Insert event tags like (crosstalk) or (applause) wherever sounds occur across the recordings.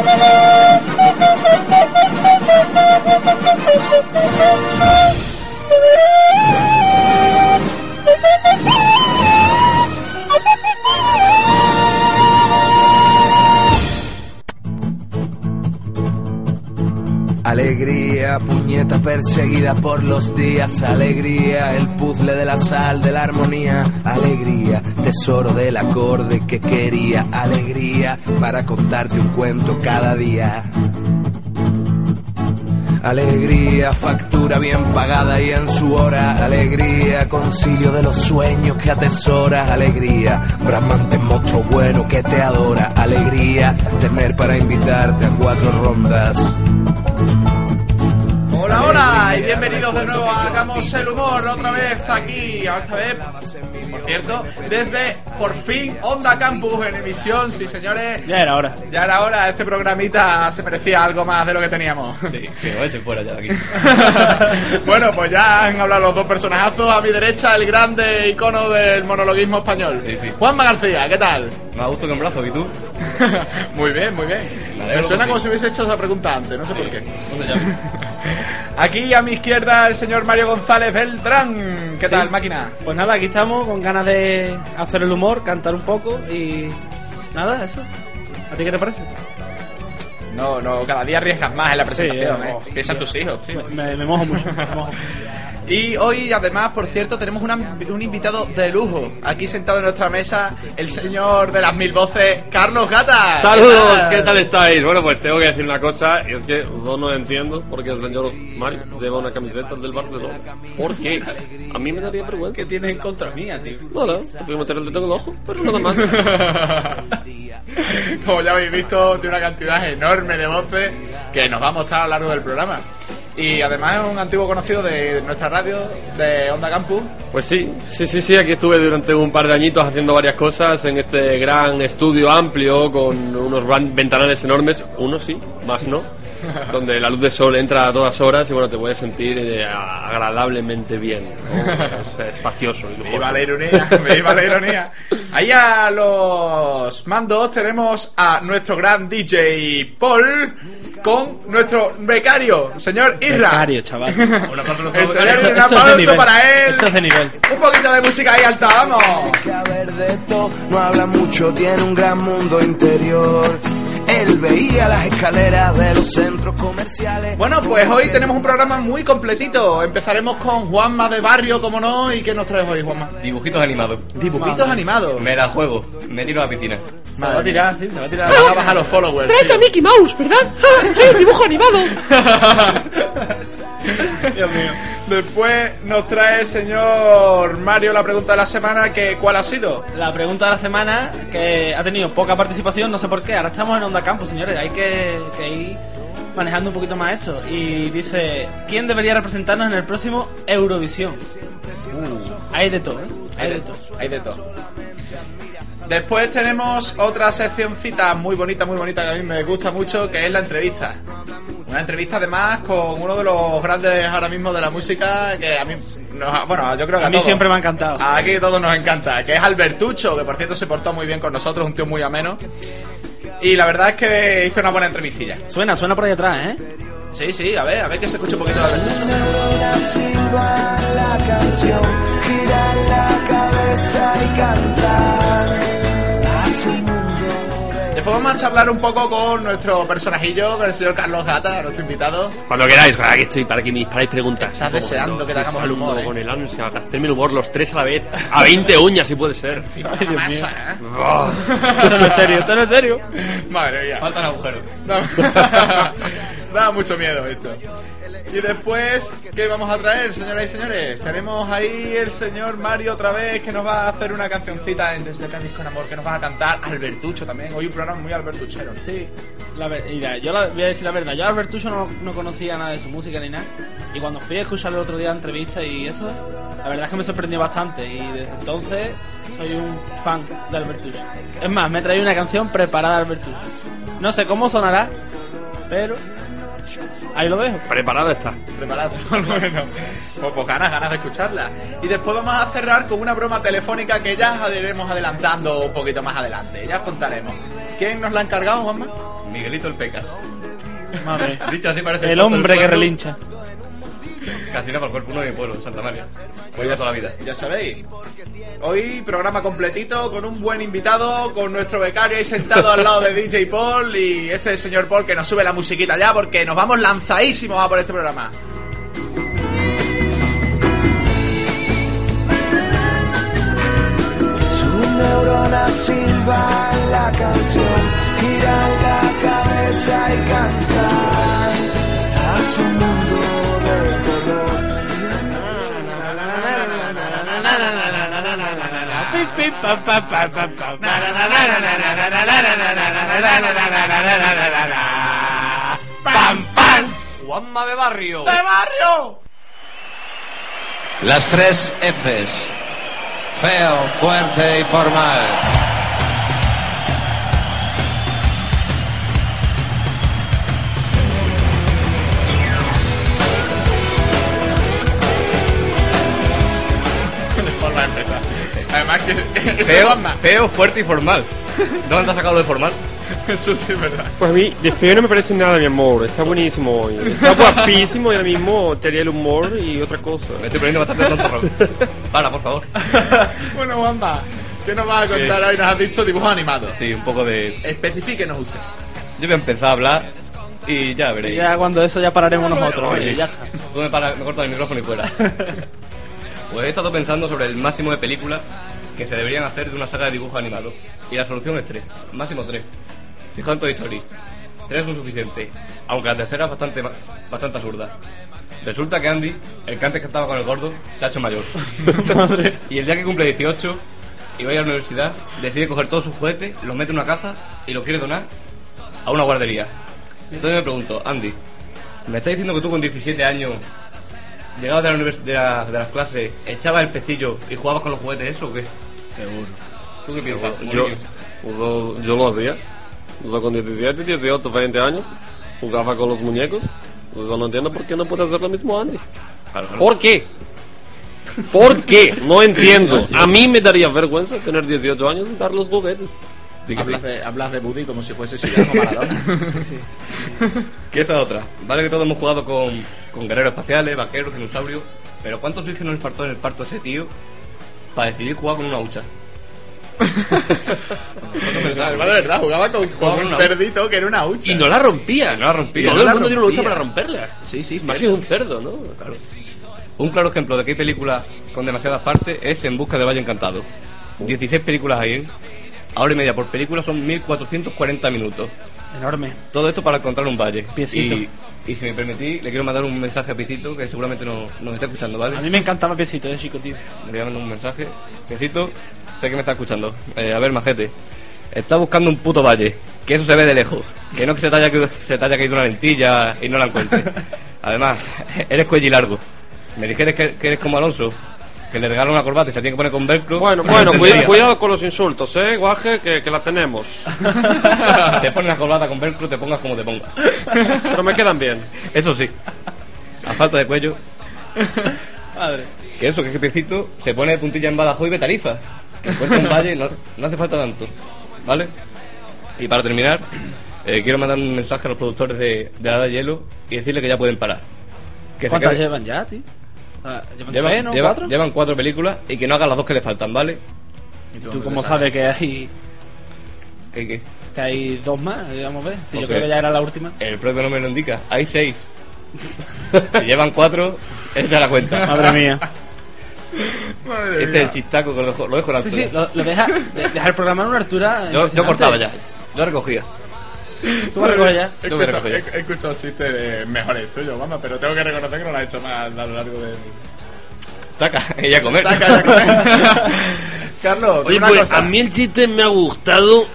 thank you. Alegría, puñeta perseguida por los días, alegría, el puzzle de la sal, de la armonía, alegría, tesoro del acorde que quería, alegría, para contarte un cuento cada día. Alegría, factura bien pagada y en su hora. Alegría, concilio de los sueños que atesora. Alegría, bramante monstruo bueno que te adora. Alegría, tener para invitarte a cuatro rondas. Hola, hola y bienvenidos de nuevo a Hagamos el Humor otra vez aquí, esta vez, por cierto, desde por fin Onda Campus en emisión, sí señores. Ya era hora. Ya era hora, este programita se merecía algo más de lo que teníamos. Sí, que lo echen fuera ya de aquí. (laughs) bueno, pues ya han hablado los dos personajazos. A mi derecha, el grande icono del monologuismo español. Sí, sí. Juanma García, ¿qué tal? Me gusto que un brazo, ¿y tú? (laughs) muy bien, muy bien. Me suena como si hubiese hecho esa pregunta antes, no sé por qué. ¿Dónde llamas? (laughs) Aquí a mi izquierda, el señor Mario González Beltrán. ¿Qué Sí. tal, máquina? Pues nada, aquí estamos con ganas de hacer el humor, cantar un poco y nada, eso. ¿A ti qué te parece? No, no, cada día arriesgas más en la presentación, Sí, ¿eh? oh, Piensa en tus hijos. Me, me- me mojo mucho. me mojo. (laughs) Y hoy, además, por cierto, tenemos una- un invitado de lujo. Aquí sentado en nuestra mesa, el señor de las mil voces, Carlos Gata. Saludos, ¿qué tal estáis? Bueno, pues tengo que decir una cosa, y es que yo no entiendo por qué el señor Mario lleva una camiseta del Barcelona. ¿Por qué? A mí me daría vergüenza. ¿Qué tienes en contra mía, tío? Bueno, te fui a meter el dedo en el ojo, pero nada más. (laughs) Como ya habéis visto, tiene una cantidad enorme de voces que nos va a mostrar a lo largo del programa. Y además es un antiguo conocido de nuestra radio, de Onda Campus. Pues sí, sí, sí, sí, aquí estuve durante un par de añitos haciendo varias cosas en este gran estudio amplio con unos ventanales enormes, uno sí, más no, donde la luz de sol entra a todas horas y bueno, te puedes sentir eh, agradablemente bien, ¿no? Es espacioso y lujoso. Viva la ironía, viva la ironía. Ahí a los mandos tenemos a nuestro gran DJ Paul con nuestro becario, señor Irra. Becario, chaval. (laughs) El señor, Esto- un esto es de aplauso para él. Esto es de nivel. Un poquito de música ahí alta, vamos. Que a ver de esto no habla mucho, tiene un gran mundo interior. Él veía las escaleras de los centros comerciales. Bueno, pues hoy tenemos un programa muy completito. Empezaremos con Juanma de Barrio, como no. ¿Y qué nos traes hoy, Juanma? Dibujitos animados. Dibujitos animados. Me la juego, me tiro a la piscina. Se va a tirar, sí, se va a tirar. Van a bajar los followers. Traes tío. a Mickey Mouse, ¿verdad? (laughs) ¡Ah, ¡Soy un dibujo animado! (laughs) Dios mío. Después nos trae el señor Mario la pregunta de la semana, que ¿cuál ha sido? La pregunta de la semana, que ha tenido poca participación, no sé por qué. Ahora estamos en Onda Campus, señores. Hay que, que ir manejando un poquito más esto. Y dice: ¿Quién debería representarnos en el próximo Eurovisión? Hay de todo, ¿eh? Hay de todo. Hay de todo. Después tenemos otra seccioncita muy bonita, muy bonita que a mí me gusta mucho, que es la entrevista. Una entrevista además con uno de los grandes ahora mismo de la música que a mí, nos- bueno, yo creo que a, A mí todos. siempre me ha encantado. Aquí a todos nos encanta, que es Albertucho, que por cierto se portó muy bien con nosotros, un tío muy ameno. Y la verdad es que hizo una buena entrevistilla. Suena, suena por ahí atrás, ¿eh? Sí, sí, a ver, a ver que se escuche un poquito de Albertucho. Neurona silba la canción, gira la cabeza y cantar vamos a charlar un poco con nuestro personajillo, con el señor Carlos Gata, nuestro invitado. Cuando queráis, aquí estoy para que me disparáis preguntas. Estás deseando que te hagamos el humor, ¿eh? Con el ansia, hacerme el humor los tres a la vez, a 20 uñas si puede ser. Masa, ¿eh? Esto no es serio, esto no es serio. Madre mía. Falta el agujero. (laughs) Da, da mucho miedo esto. Y después, ¿qué vamos a traer, señoras y señores? Tenemos ahí el señor Mario otra vez que nos va a hacer una cancioncita en Desde Cádiz con Amor, que nos va a cantar Albertucho también. Hoy un programa muy albertuchero. Sí, la yo la- voy a decir la verdad. Yo Albertucho no, no conocía nada de su música ni nada. Y cuando fui a escucharlo el otro día en entrevista y eso, la verdad es que me sorprendió bastante. Y desde entonces soy un fan de Albertucho. Es más, me he traído una canción preparada de Albertucho. No sé cómo sonará, pero ahí lo dejo. Preparada está. Lo menos. (laughs) Pues, pues ganas, ganas de escucharla. Y después vamos a cerrar con una broma telefónica que ya iremos adelantando un poquito más adelante. Ya os contaremos. ¿Quién nos la ha encargado, Juanma? Miguelito el Pecas. Madre. Dicho así parece El hombre que relincha. Casi no para el cuerpo uno de mi pueblo, Santa María. Voy ya, a toda la vida. ya sabéis. Hoy programa completito con un buen invitado, con nuestro becario ahí sentado al lado de DJ Paul y este señor Paul que nos sube la musiquita ya porque nos vamos lanzadísimos a por este programa. Su neurona silba en la canción, la cabeza y cantar a su mundo ¡Pam, pam! Juanma de Barrio. ¡De barrio! Las tres Fs. Feo, fuerte y formal. Además que (laughs) Feo, feo, fuerte y formal. ¿Dónde te has sacado lo de formal? (laughs) Eso sí es verdad. Pues a mí, de feo no me parece nada, mi amor. Está buenísimo hoy. Está guapísimo y ahora mismo te haría el humor y otra cosa. Me estoy poniendo bastante tonto. (laughs) Para, por favor. Bueno, Juanma, ¿qué nos vas a contar hoy? Nos has dicho dibujos animados. Sí, un poco de... Especifíquenos usted. Yo voy a empezar a hablar y ya veréis. Ya cuando eso ya pararemos nosotros. Oye, ya está. Tú me, para- me cortas el micrófono y fuera. Pues he estado pensando sobre el máximo de películas que se deberían hacer de una saga de dibujos animados. Y la solución es tres. Máximo tres. Fijaos en Toy Story. Tres son suficientes. Aunque la tercera es bastante, bastante absurda. Resulta que Andy, el que antes cantaba con el gordo, se ha hecho mayor. (laughs) Y el día que cumple 18 y va a ir a la universidad, decide coger todos sus juguetes, los mete en una caja y los quiere donar a una guardería. Entonces me pregunto, Andy, ¿me estás diciendo que tú con 17 años, llegabas de, la univers- de, la- de las clases, echabas el pestillo y jugabas con los juguetes eso o qué? Seguro. ¿Tú qué piensas? Yo, yo, yo lo hacía. Yo con 17, 18, 20 años jugaba con los muñecos. Yo no entiendo por qué no puede hacer lo mismo Andy. Claro, claro. ¿Por qué? ¿Por qué? No entiendo. A mí me daría vergüenza tener 18 años y dar los juguetes. Sí. Hablas de, hablas de Buddy como si fuese Maradona. (laughs) Que esa es otra. Vale que todos hemos jugado con, con guerreros espaciales, vaqueros, dinosaurios, pero ¿cuántos oxígeno le faltó en el parto a ese tío para decidir jugar con una hucha? (laughs) Además, de verdad, jugaba con, un cerdito que era una hucha. Y no la rompía. No la rompía. Todo No el mundo tiene una lucha rompía. para romperla. Sí, sí, Es más un cerdo, ¿no? Claro. Un claro ejemplo de que hay películas con demasiadas partes es En Busca del Valle Encantado. 16 películas ahí, ¿eh? A hora y media por película son 1440 minutos. Enorme. Todo esto para encontrar un valle. Piecito. Y, y si me permitís, le quiero mandar un mensaje a Piecito, que seguramente no, nos está escuchando, ¿vale? A mí me encantaba Piecito de chico, tío. Le voy a mandar un mensaje. Piecito, sé que me está escuchando. Eh, a ver, majete. Está buscando un puto valle. Que eso se ve de lejos. Que no que se te haya, que- se te haya caído una lentilla y no la encuentres. (laughs) Además, eres cuello largo. Me dijeres que, que eres como Alonso. Que le regala una corbata y se la tiene que poner con velcro. Bueno, bueno, (laughs) cuida- cuidado con los insultos, ¿eh, guaje? Que, que la tenemos. (laughs) Te pones la corbata con velcro, te pongas como te pongas. (laughs) Pero me quedan bien. Eso sí. A falta de cuello. Madre. Que eso, que ese piecito se pone de puntilla en Badajoz y ve tarifa. Que encuentra un valle, no, no hace falta tanto. ¿Vale? Y para terminar, eh, quiero mandar un mensaje a los productores de, de la de Hielo y decirle que ya pueden parar. Que ¿Cuántas quede- llevan ya, tío? Ah, ¿Llevan llevan, tres, no? llevan- ¿Cuatro? llevan cuatro películas y que no hagan las dos que le faltan, ¿vale? ¿Y ¿Tú cómo sabes que hay, Que, que que hay dos más? Digamos, ver. Si yo creo que ya era la última. el propio nombre lo indica. Hay seis. (laughs) si llevan cuatro, echa la cuenta. (laughs) Madre mía. Madre Este es el chistaco que lo dejo, lo dejo en Sí, altura. sí, lo, lo deja, de- deja el programa en una altura. Yo, yo cortaba ya. Yo recogía. (laughs) Tú me recoges ya. He escuchado, recojo ya. he- he escuchado chistes de mejores tuyos, mamá, pero tengo que reconocer que no lo ha hecho más a lo largo de... (laughs) Taca, y a comer. Taca, ya con- Carlos, Oye, una pues cosa. a mí el chiste me ha gustado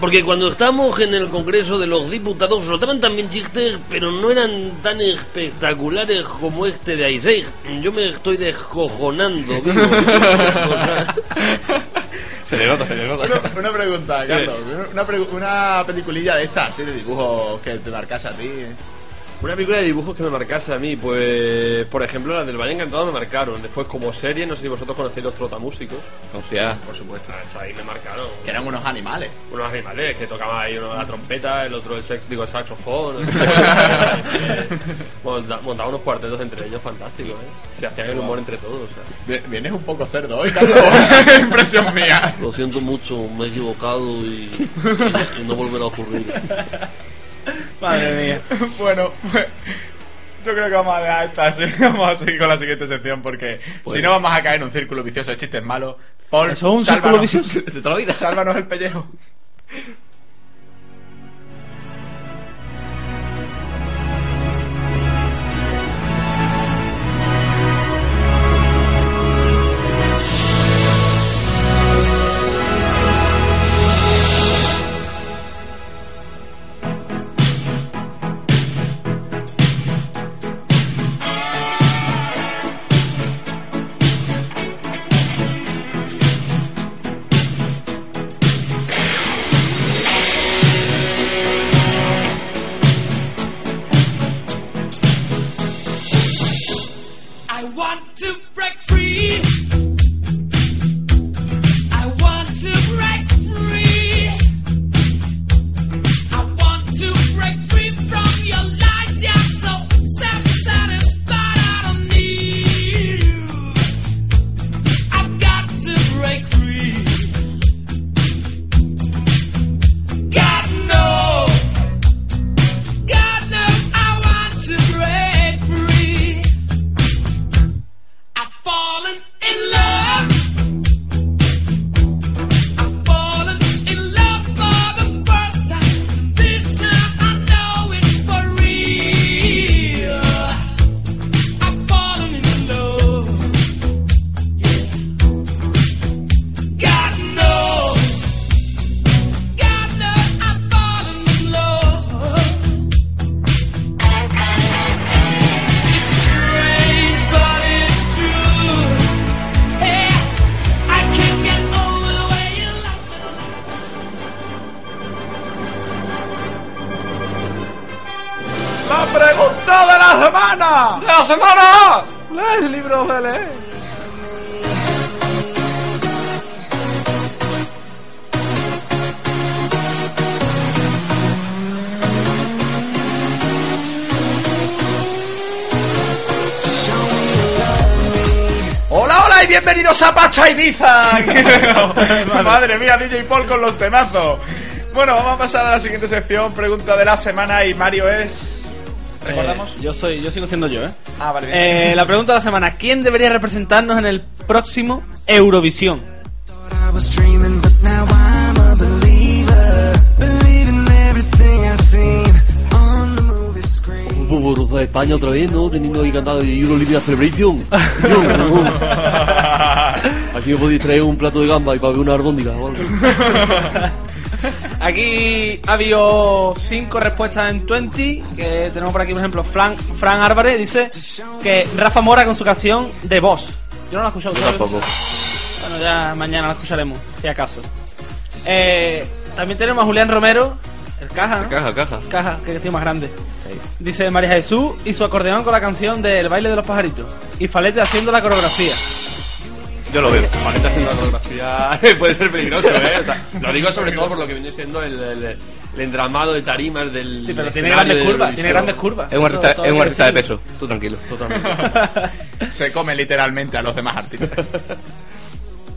porque cuando estamos en el Congreso de los Diputados soltaban también chistes, pero no eran tan espectaculares como este de Aisei. Yo me estoy descojonando, vivo. (laughs) Se le nota, se le nota. Una, una pregunta, Carlos. Una, pregu- una peliculilla de estas, así de dibujos que te marcas a ti. Una película de dibujos que me marcase a mí, pues por ejemplo la del Valle Encantado me marcaron. Después como serie, no sé si vosotros conocéis los trotamúsicos. Hostia. Por supuesto. Ah, ahí me marcaron. Que eran unos animales. Unos animales que tocaban ahí uno la trompeta, el otro el sex, digo el saxofón. (laughs) (laughs) Monta- montaban unos cuartetos entre ellos fantásticos, ¿eh? Se hacían el humor entre todos. o sea. Vi- Vienes un poco cerdo hoy, Carlos. (laughs) Impresión mía. Lo siento mucho, me he equivocado y, y no volverá a ocurrir. Madre mía. (laughs) Bueno, pues yo creo que vamos a dejar esta así. (laughs) Vamos a seguir con la siguiente sección porque si no vamos a caer en un círculo vicioso de chistes malos. Paul, ¿Eso es un sálvanos. círculo vicioso? De toda la vida. Sálvanos el pellejo. (laughs) bienvenidos a Pacha Ibiza. (laughs) (laughs) Madre mía, DJ Paul con los temazos. Bueno, vamos a pasar a la siguiente sección, pregunta de la semana y Mario es... ¿Recordamos? Eh, yo soy, yo sigo siendo yo, ¿eh? Ah, vale, bien. Eh, la pregunta de la semana: ¿Quién debería representarnos en el próximo Eurovisión? Por España otra vez, ¿no? Teniendo ahí cantado de Euro Olivia Celebration. Aquí (laughs) me podéis traer un plato de gamba y para ver una arbóndiga o algo. (laughs) Aquí ha habido cinco respuestas en 20. Que tenemos por aquí, por ejemplo, Fran, Fran Álvarez dice que Rafa Mora con su canción de Voz. Yo no la he escuchado. Yo tampoco. Bueno, ya mañana la escucharemos, si acaso. Eh, también tenemos a Julián Romero, el caja, ¿no? Caja, caja. Caja, que tío más grande. Dice María Jesús y su acordeón con la canción del baile de los pajaritos. Y Falete haciendo la coreografía. Yo lo veo. Ahorita haciendo la coreografía (laughs) puede ser peligroso, ¿eh? O sea, lo digo sobre todo por lo que viene siendo el, el, el entramado de tarimas del. Sí, pero tiene grandes de curvas, tiene grandes curvas. Es un artista, es un de peso. Tú tranquilo. Totalmente. (laughs) Se come literalmente a los demás artistas. (laughs)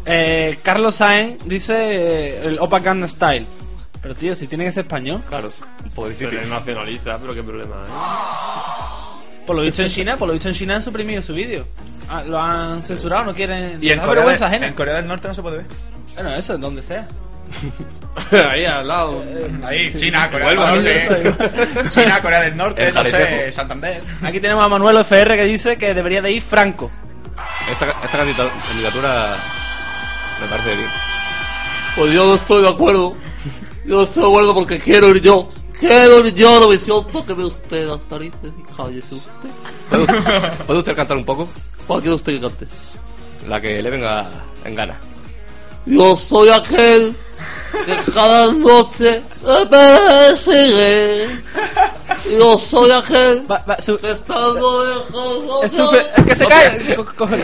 Eh, Carlos Sainz dice eh, el Opa Gangnam Style. Pero tío, si tiene que ser español. Claro. Un poco Se difícil. le nacionaliza, pero qué problema, ¿eh? Por lo dicho en China, por lo dicho en China han suprimido su vídeo. Ah, lo han censurado, no quieren. Y en Corea, vergüenza de- ajena. en Corea del Norte no se puede ver. Bueno, eso, en donde sea. (laughs) Ahí al lado. Ahí, (laughs) China, Corea del Norte. China, Corea del Norte, no sé. Santander. Aquí tenemos a Manuel FR que dice que debería de ir Franco. Esta, candidatura me parece bien. Pues yo no estoy de acuerdo. Yo estoy de acuerdo porque quiero ir yo. Quiero ir yo a Eurovisión. Tóqueme usted las narices y cállese usted. ¿Puede, usted- puede usted cantar un poco? ¿Cuál quiere usted que cante? La que le venga en gana. Yo soy aquel que cada noche me persigue. Yo soy aquel Va- va, su- que estando lejos es es que se cae.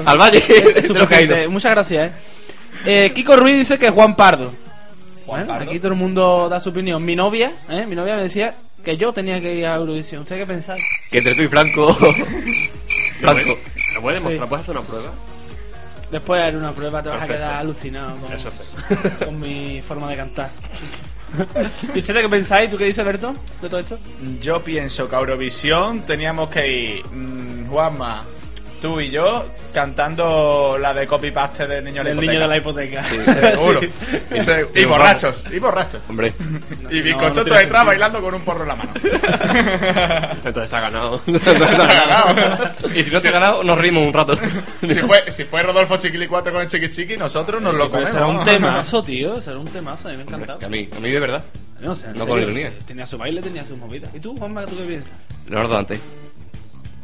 Al valle Es simple. (laughs) Muchas gracias, eh. Eh, Kiko Ruiz dice que Juan Pardo. Bueno, aquí todo el mundo da su opinión. Mi novia, ¿eh? Mi novia me decía que yo tenía que ir a Eurovisión. ¿Usted qué pensáis? Que entre tú y Franco. (laughs) (laughs) Franco. ¿Lo puedes demostrar? Sí. ¿Puedes hacer una prueba? Después haré una prueba, te vas a quedar alucinado con, Eso sí. (laughs) con mi forma de cantar. ¿Y ustedes qué pensáis? ¿Tú qué dices, Berto, de todo esto? Yo pienso que a Eurovisión teníamos que ir mm, Juanma, tú y yo cantando la de copy paste del niño de la niño de la hipoteca. (laughs) Seguro. Sí. Se- Sí, y vamos. borrachos, y borrachos. Hombre. Y no bizcochocho detrás bailando con un porro en la mano. (laughs) Entonces (laughs) está ganado. Y si no te he ganado, nos rimos un rato. si, fue, si fue Rodolfo Chiquili 4 con el Chiqui Chiqui, nosotros nos lo comemos. será un temazo, tío. Será un temazo. A mí me ha a mí, a mí de verdad. No, sé, en No con ironía. Tenía su baile, tenía sus movidas. ¿Y tú, Juanma, tú qué piensas? Leonardo Dante.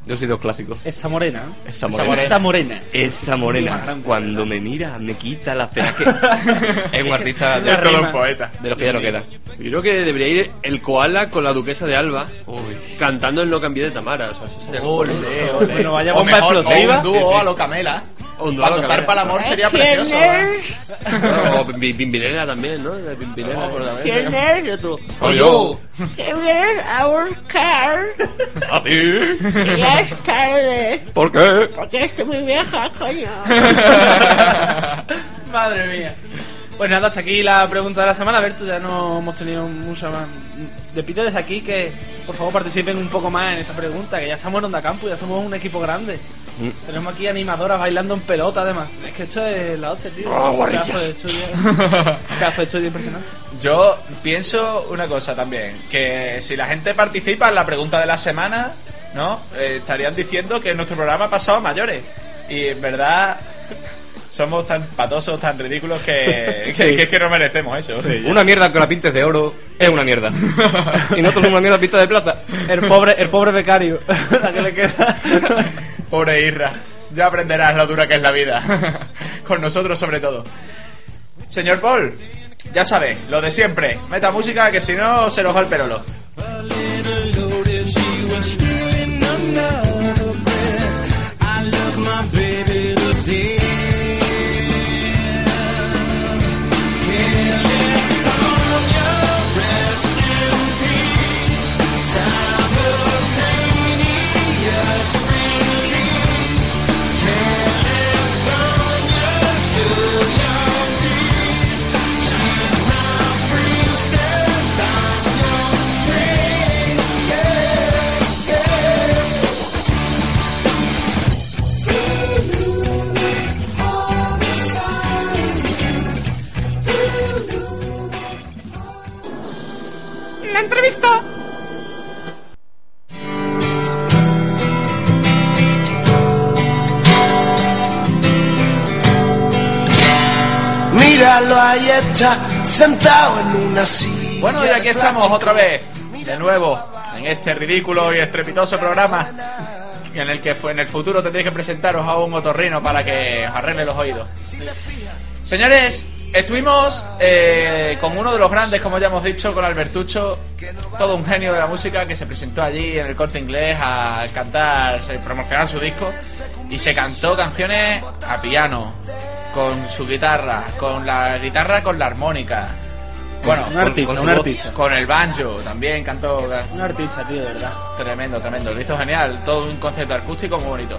Yo soy de los clásicos. Esa morena. Esa morena. Esa morena. Esa morena, cuando me mira, me quita la pena (laughs) que es un artista de, todo un poeta. de los que ya no quedan. Yo creo que debería ir el koala con la duquesa de Alba cantando el No cambié de Tamara. O sea, eso sería Ole, ole. Bueno, vaya O bomba mejor, explosiva. O un dúo Sí, sí. a lo Camela. O un dúo a lo Para gozar Camela. para el amor sería precioso. ¿eh? O Bimbinela también, ¿no? La Bimbinela. No, pero también ¿Quién es? Y otro. Soy yo. ¿Quién es? A buscar. ¿A ti? Ya es tarde. ¿Por qué? Porque estoy muy vieja, coño. (laughs) Madre mía. Pues nada, hasta aquí la pregunta de la semana. Berto, ya no hemos tenido mucha más. Le pido desde aquí que por favor participen un poco más en esta pregunta, que ya estamos en Onda Campo, ya somos un equipo grande. Tenemos aquí animadoras bailando en pelota, además. Es que esto es la hostia, tío. Un pedazo de estudio. (laughs) pedazo de estudio impresionante. Yo pienso una cosa también, que si la gente participa en la pregunta de la semana, ¿no? Eh, estarían diciendo que nuestro programa ha pasado a mayores. Y en verdad somos tan patosos, tan ridículos que, (laughs) que, que es que no merecemos eso. Una mierda que la pintes de oro es una mierda. (laughs) y nosotros somos una mierda pinta de plata. El pobre, el pobre becario. (laughs) la que le queda. Pobre Irra, ya aprenderás lo dura que es la vida. Con nosotros sobre todo. Señor Paul, ya sabe, lo de siempre. Meta música que si no se nos va el perolo. Entrevista. Míralo, ahí está, sentado en una silla. Bueno, y aquí estamos otra vez, de nuevo, en este ridículo y estrepitoso programa en el que fue en el futuro tendréis que presentaros a un otorrino para que os arregle los oídos. Señores, estuvimos eh, con uno de los grandes, como ya hemos dicho, con Albertucho, todo un genio de la música que se presentó allí en el corte inglés a cantar, a promocionar su disco y se cantó canciones a piano, con su guitarra, con la guitarra con la armónica. Bueno, Un con- artista, con su un artista. Con el banjo también cantó. Un artista, tío, de verdad. Tremendo, tremendo. Lo hizo genial. Todo un concepto acústico muy bonito.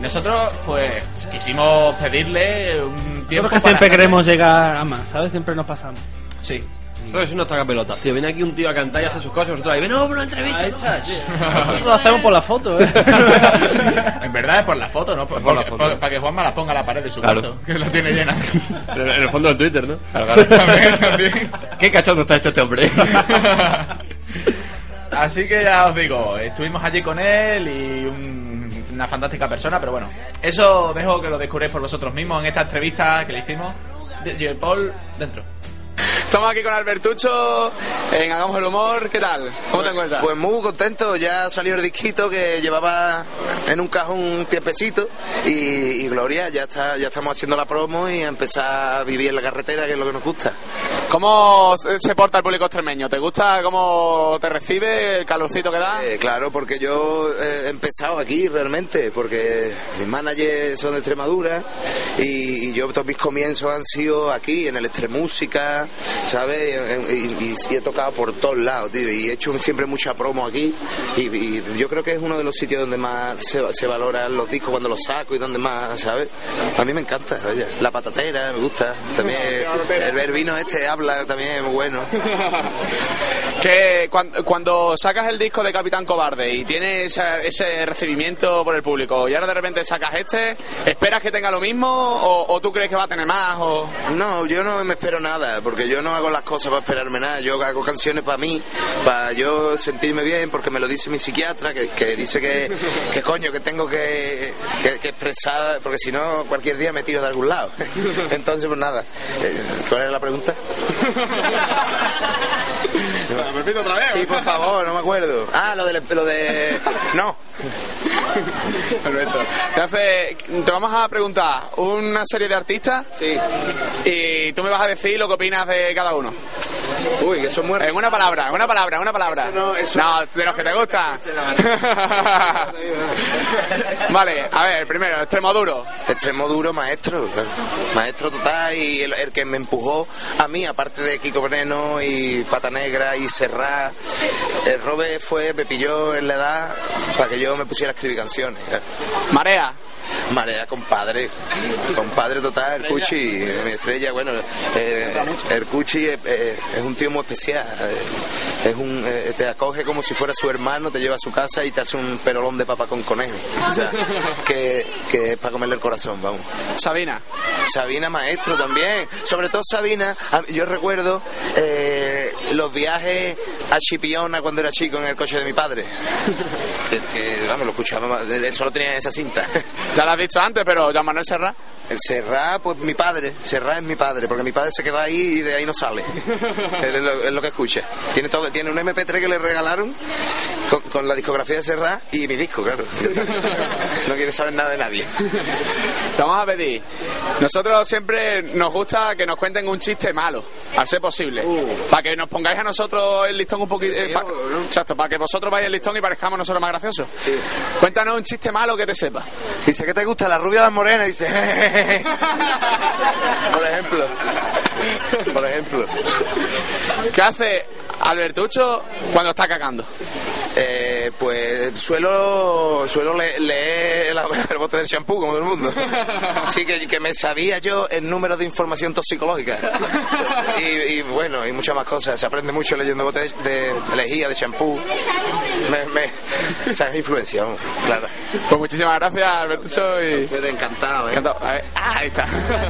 Y nosotros, pues, quisimos pedirle un tiempo. Creo que para siempre queremos llegar a más, ¿sabes? Siempre nos pasamos. Sí. Eso es una pelota, tío. Viene aquí un tío a cantar y hace sus cosas y vosotros ahí, ven, no, una entrevista. Lo hacemos por la foto, ¿eh? (laughs) En verdad es por la foto, ¿no? Por- por la porque- foto. por- para que Juanma la ponga a la pared de su Claro. cuarto, que lo tiene llena. (laughs) En el fondo del Twitter, ¿no? También, también. ¿Qué cachondo está hecho este hombre? (laughs) Así que ya os digo, estuvimos allí con él y un- una fantástica persona, pero bueno, eso dejo que lo descubréis por vosotros mismos en esta entrevista que le hicimos. De- Paul, dentro. Estamos aquí con Albertucho en Hagamos el Humor. ¿Qué tal? ¿Cómo te encuentras? Pues muy contento, ya salió el disquito que llevaba en un cajón un tiempecito y, y Gloria, ya está, ya estamos haciendo la promo y a empezar a vivir en la carretera, que es lo que nos gusta. ¿Cómo se porta el público extremeño? ¿Te gusta cómo te recibe, el calorcito que da? Eh, claro, porque yo eh, he empezado aquí realmente, porque mis managers son de Extremadura y, y yo todos mis comienzos han sido aquí, en el Extremúsica, ¿sabes? Y, y- y he tocado por todos lados, tío, y he hecho siempre mucha promo aquí y, y yo creo que es uno de los sitios donde más se, se valoran los discos cuando los saco y donde más, ¿sabes? A mí me encanta, oye, la patatera me gusta, también (laughs) el, el vino este habla también es muy bueno. (laughs) Que cuan- cuando, sacas el disco de Capitán Cobarde y tienes ese, ese recibimiento por el público y ahora de repente sacas este, ¿esperas que tenga lo mismo o, o tú crees que va a tener más? O... No, yo no me espero nada, porque yo no hago las cosas para esperarme nada. Yo hago canciones para mí, para yo sentirme bien, porque me lo dice mi psiquiatra, que, que dice que, que coño, que tengo que, que- expresar, porque si no, cualquier día me tiro de algún lado. (laughs) Entonces, pues nada. Eh, ¿Cuál era la pregunta? (laughs) ¿Me repito otra vez? Sí, por favor, no me acuerdo. Ah, lo de... Lo de... (laughs) No. (laughs) Perfecto. Entonces, te vamos a preguntar una serie de artistas Sí. y tú me vas a decir lo que opinas de cada uno. Uy, que eso es muy... En una palabra, en una palabra, en una palabra. Eso no, eso no, de los que te gustan. (laughs) vale, a ver, primero, extremo duro. Extremo duro, maestro, maestro total y el, el que me empujó a mí, aparte de Kiko Veneno y Pata Negra y Serrat, el Robe fue, me pilló en la edad para que yo me pusiera a escribir canciones. Marea. Marea, compadre, compadre total, el Cuchi, mi estrella, bueno, eh, el Cuchi es, eh, es un tío muy especial, eh, es un, eh, te acoge como si fuera su hermano, te lleva a su casa y te hace un perolón de papa con conejo, o sea, que, que es para comerle el corazón, vamos. Sabina. Sabina maestro también, sobre todo Sabina, yo recuerdo eh, los viajes a Chipiona cuando era chico en el coche de mi padre, (laughs) que, que, vamos, lo escuchaba, eso lo tenía en esa cinta. (laughs) Ya lo has dicho antes, pero Jean Manuel Serra. El Serrat, pues mi padre, Serrat es mi padre, porque mi padre se quedó ahí y de ahí no sale. (laughs) Es, lo, es lo que escucha. Tiene todo, tiene un MP3 que le regalaron con, con la discografía de Serrat y mi disco, claro. (laughs) No quiere saber nada de nadie. Vamos a pedir. Nosotros siempre nos gusta que nos cuenten un chiste malo, al ser posible. Para que nos pongáis a nosotros el listón un poquito. eh, pa- Exacto, para que vosotros vayáis el listón y parezcamos nosotros más graciosos. Cuéntanos un chiste malo que te sepa. Dice, ¿qué te gusta? ¿La rubia o la morena? Dice, (laughs) por ejemplo. Por ejemplo. ¿Qué hace Albertucho cuando está cagando? Eh, pues suelo suelo le- leer la- (laughs) el bote del champú como todo el mundo. Así que, que me sabía yo el número de información toxicológica. Y, y bueno, y muchas más cosas. Se aprende mucho leyendo botes de, de lejía, de champú. Me, me, o sea, es influencia, vamos, claro. Pues muchísimas gracias, Albertucho. Y... Estoy encantado, ¿eh? Encantado. A ver, ah, ahí está.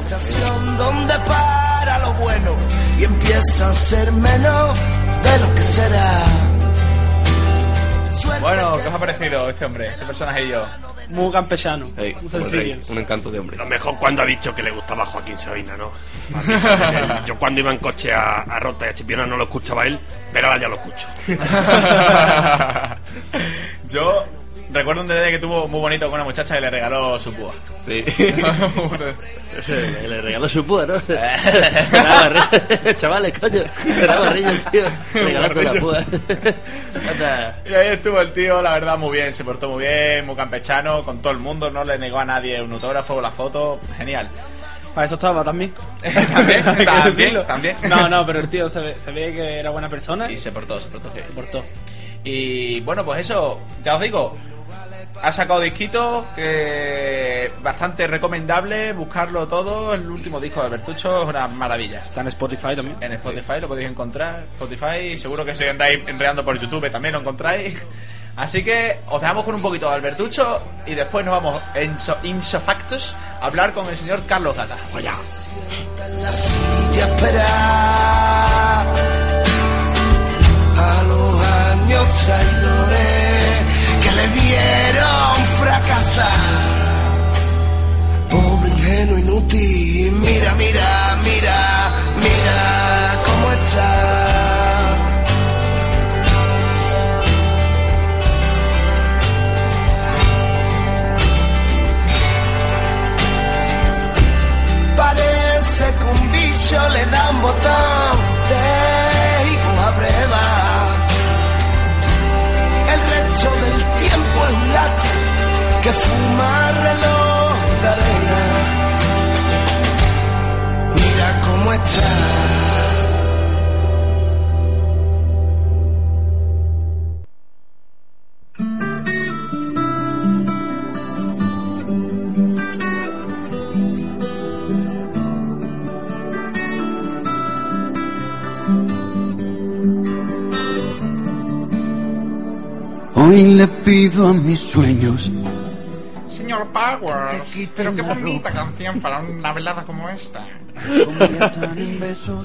estación donde para lo bueno y empieza a ser menos de lo que será. Bueno, ¿qué os ha parecido este hombre, este personaje y yo? Muy campesano, Ey, muy sencillo. rey, un encanto de hombre. Lo mejor cuando ha dicho que le gustaba Joaquín Sabina, ¿no? (laughs) Yo cuando iba en coche a, a Rota y a Chipiona no lo escuchaba él, pero ahora ya lo escucho. (laughs) Yo recuerdo un DVD que tuvo muy bonito con una muchacha que le regaló su púa. Sí. (laughs) Le, le regaló su púa, ¿no? Barriga. (laughs) Chavales, coño. Era barriga el tío. Regalando la púa. Y ahí estuvo el tío, la verdad, muy bien, se portó muy bien, muy campechano, con todo el mundo, no le negó a nadie un autógrafo, la foto, genial. Para eso estaba también. (laughs) También, también. No, no, pero el tío se ve, se ve que era buena persona Y se portó, se portó. se portó. Y bueno, pues eso, ya os digo, ha sacado disquito que bastante recomendable, buscarlo todo. El último disco de Albertucho es una maravilla. Está en Spotify también. En Spotify lo podéis encontrar. Spotify, seguro que si andáis enredando por YouTube también lo encontráis. Así que os dejamos con un poquito de Albertucho y después nos vamos en so, Insofactos a hablar con el señor Carlos Gata. Vaya. la silla a los años vieron fracasar. Pobre ingenuo inútil, mira, mira, mira, mira cómo está. Parece que un bicho le da un botón pido a mis sueños Señor Powers, pero qué bonita canción para una velada como esta.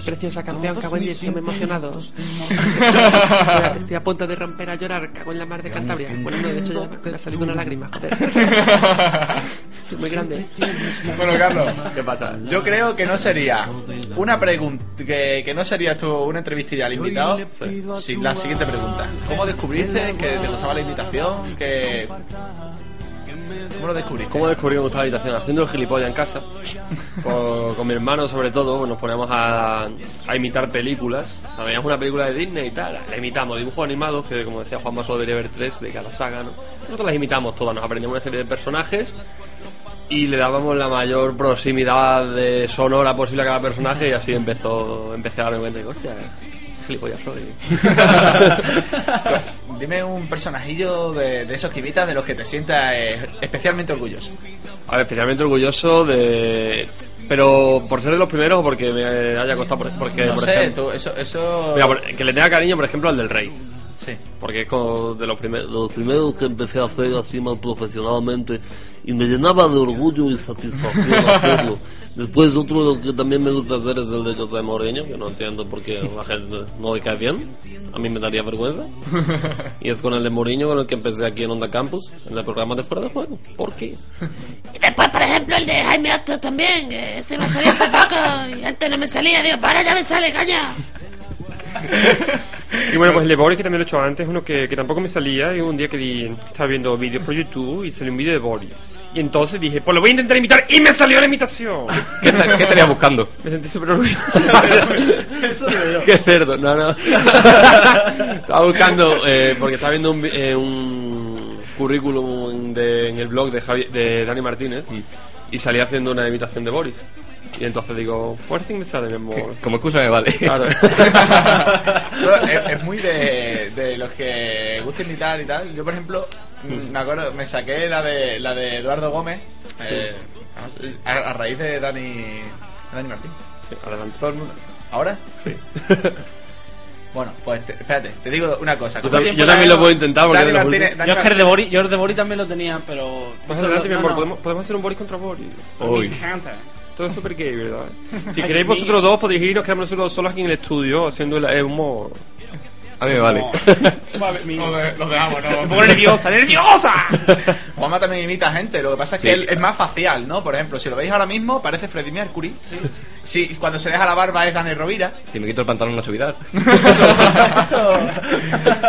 Preciosa canción, cago en diez, que me he emocionado. (laughs) Estoy a punto de romper a llorar, cago en la mar de Cantabria. Bueno, no, de hecho ya me ha salido una lágrima, joder. (laughs) Estoy muy grande. Bueno, Carlos, ¿qué pasa? Yo creo que no sería una pregunta, que, que no sería tú una entrevistilla al invitado. Sí, la siguiente pregunta. ¿Cómo descubriste que te gustaba la invitación? Que... ¿Cómo lo descubriste? ¿Cómo gustaba la habitación? Haciendo el gilipollas en casa. Con, con mi hermano, sobre todo, nos poníamos a, a imitar películas. O sea, veíamos una película de Disney y tal, la imitamos. Dibujos animados, que como decía Juan solo debería haber tres de cada saga, ¿no? Nosotros las imitamos todas, nos aprendíamos una serie de personajes y le dábamos la mayor proximidad de sonora posible a cada personaje y así empezó empecé a darme cuenta de hostia, gilipollas soy. (laughs) (laughs) Dime un personajillo de, de esos que imitas de los que te sientas eh, especialmente orgulloso. A ver, especialmente orgulloso de... Pero por ser de los primeros o porque me haya costado... por- Porque, no por sé, ejemplo, tú, eso... eso... Mira, que le tenga cariño, por ejemplo, al del rey. Sí. Porque es como de los primeros... Los primeros que empecé a hacer así más profesionalmente y me llenaba de orgullo y satisfacción hacerlo. (laughs) Después otro que también me gusta hacer es el de José Mourinho, que no entiendo por qué la gente no le cae bien. A mí me daría vergüenza. (laughs) Y es con el de Mourinho con el que empecé aquí en Onda Campus, en el programa de Fuera de Juego. ¿Por qué? (laughs) Y después, por ejemplo, el de Jaime Astor también, que ese me salía hace poco y antes no me salía. Digo, para, ya me sale, calla. (laughs) Y bueno, pues el de Boris, que también lo he hecho antes, uno que, que tampoco me salía. Y un día que di- estaba viendo vídeos por YouTube y salió un vídeo de Boris. Y entonces dije, pues lo voy a intentar imitar y me salió la imitación. (laughs) ¿Qué, qué estarías buscando? Me sentí súper orgulloso. (laughs) Qué cerdo, no, no. estaba buscando, eh, porque estaba viendo un, eh, un currículum de- en el blog de, Javi- de Dani Martínez y salía haciendo una imitación de Boris. Y entonces digo, por fin me sale. Como excusa me vale. Claro. (laughs) Eso es, es muy de, de los que gusta imitar y tal. Yo, por ejemplo, mm, me acuerdo, me saqué la de la de Eduardo Gómez eh, a, a raíz de Dani, Dani Martín. Sí, adelante. Todo el mundo. ¿Ahora? Sí. (laughs) Bueno, pues te- espérate, te digo una cosa. Yo tam- yo también lo puedo intentar porque Dani Martínez-. Dani Yo es que el de Boris, yo el de Boris también lo tenía, pero... Más no, adelante, mi no, amor, no. podemos, podemos hacer un Boris contra Boris. Me encanta. Todo es súper gay, ¿verdad? (laughs) Si Ay, queréis vosotros dos, podéis ir y nos quedamos nosotros solos aquí en el estudio haciendo el eh, humor. A mí me vale. (laughs) Vale, lo, de- lo dejamos, no. (laughs) Me pongo nerviosa, nerviosa. Juanma también imita gente, lo que pasa es que Sí. él es más facial, ¿no? Por ejemplo, si lo veis ahora mismo, parece Freddie Mercury. Sí. cuando se deja la barba es Dani Rovira. Si me quito el pantalón, Nacho Vidal.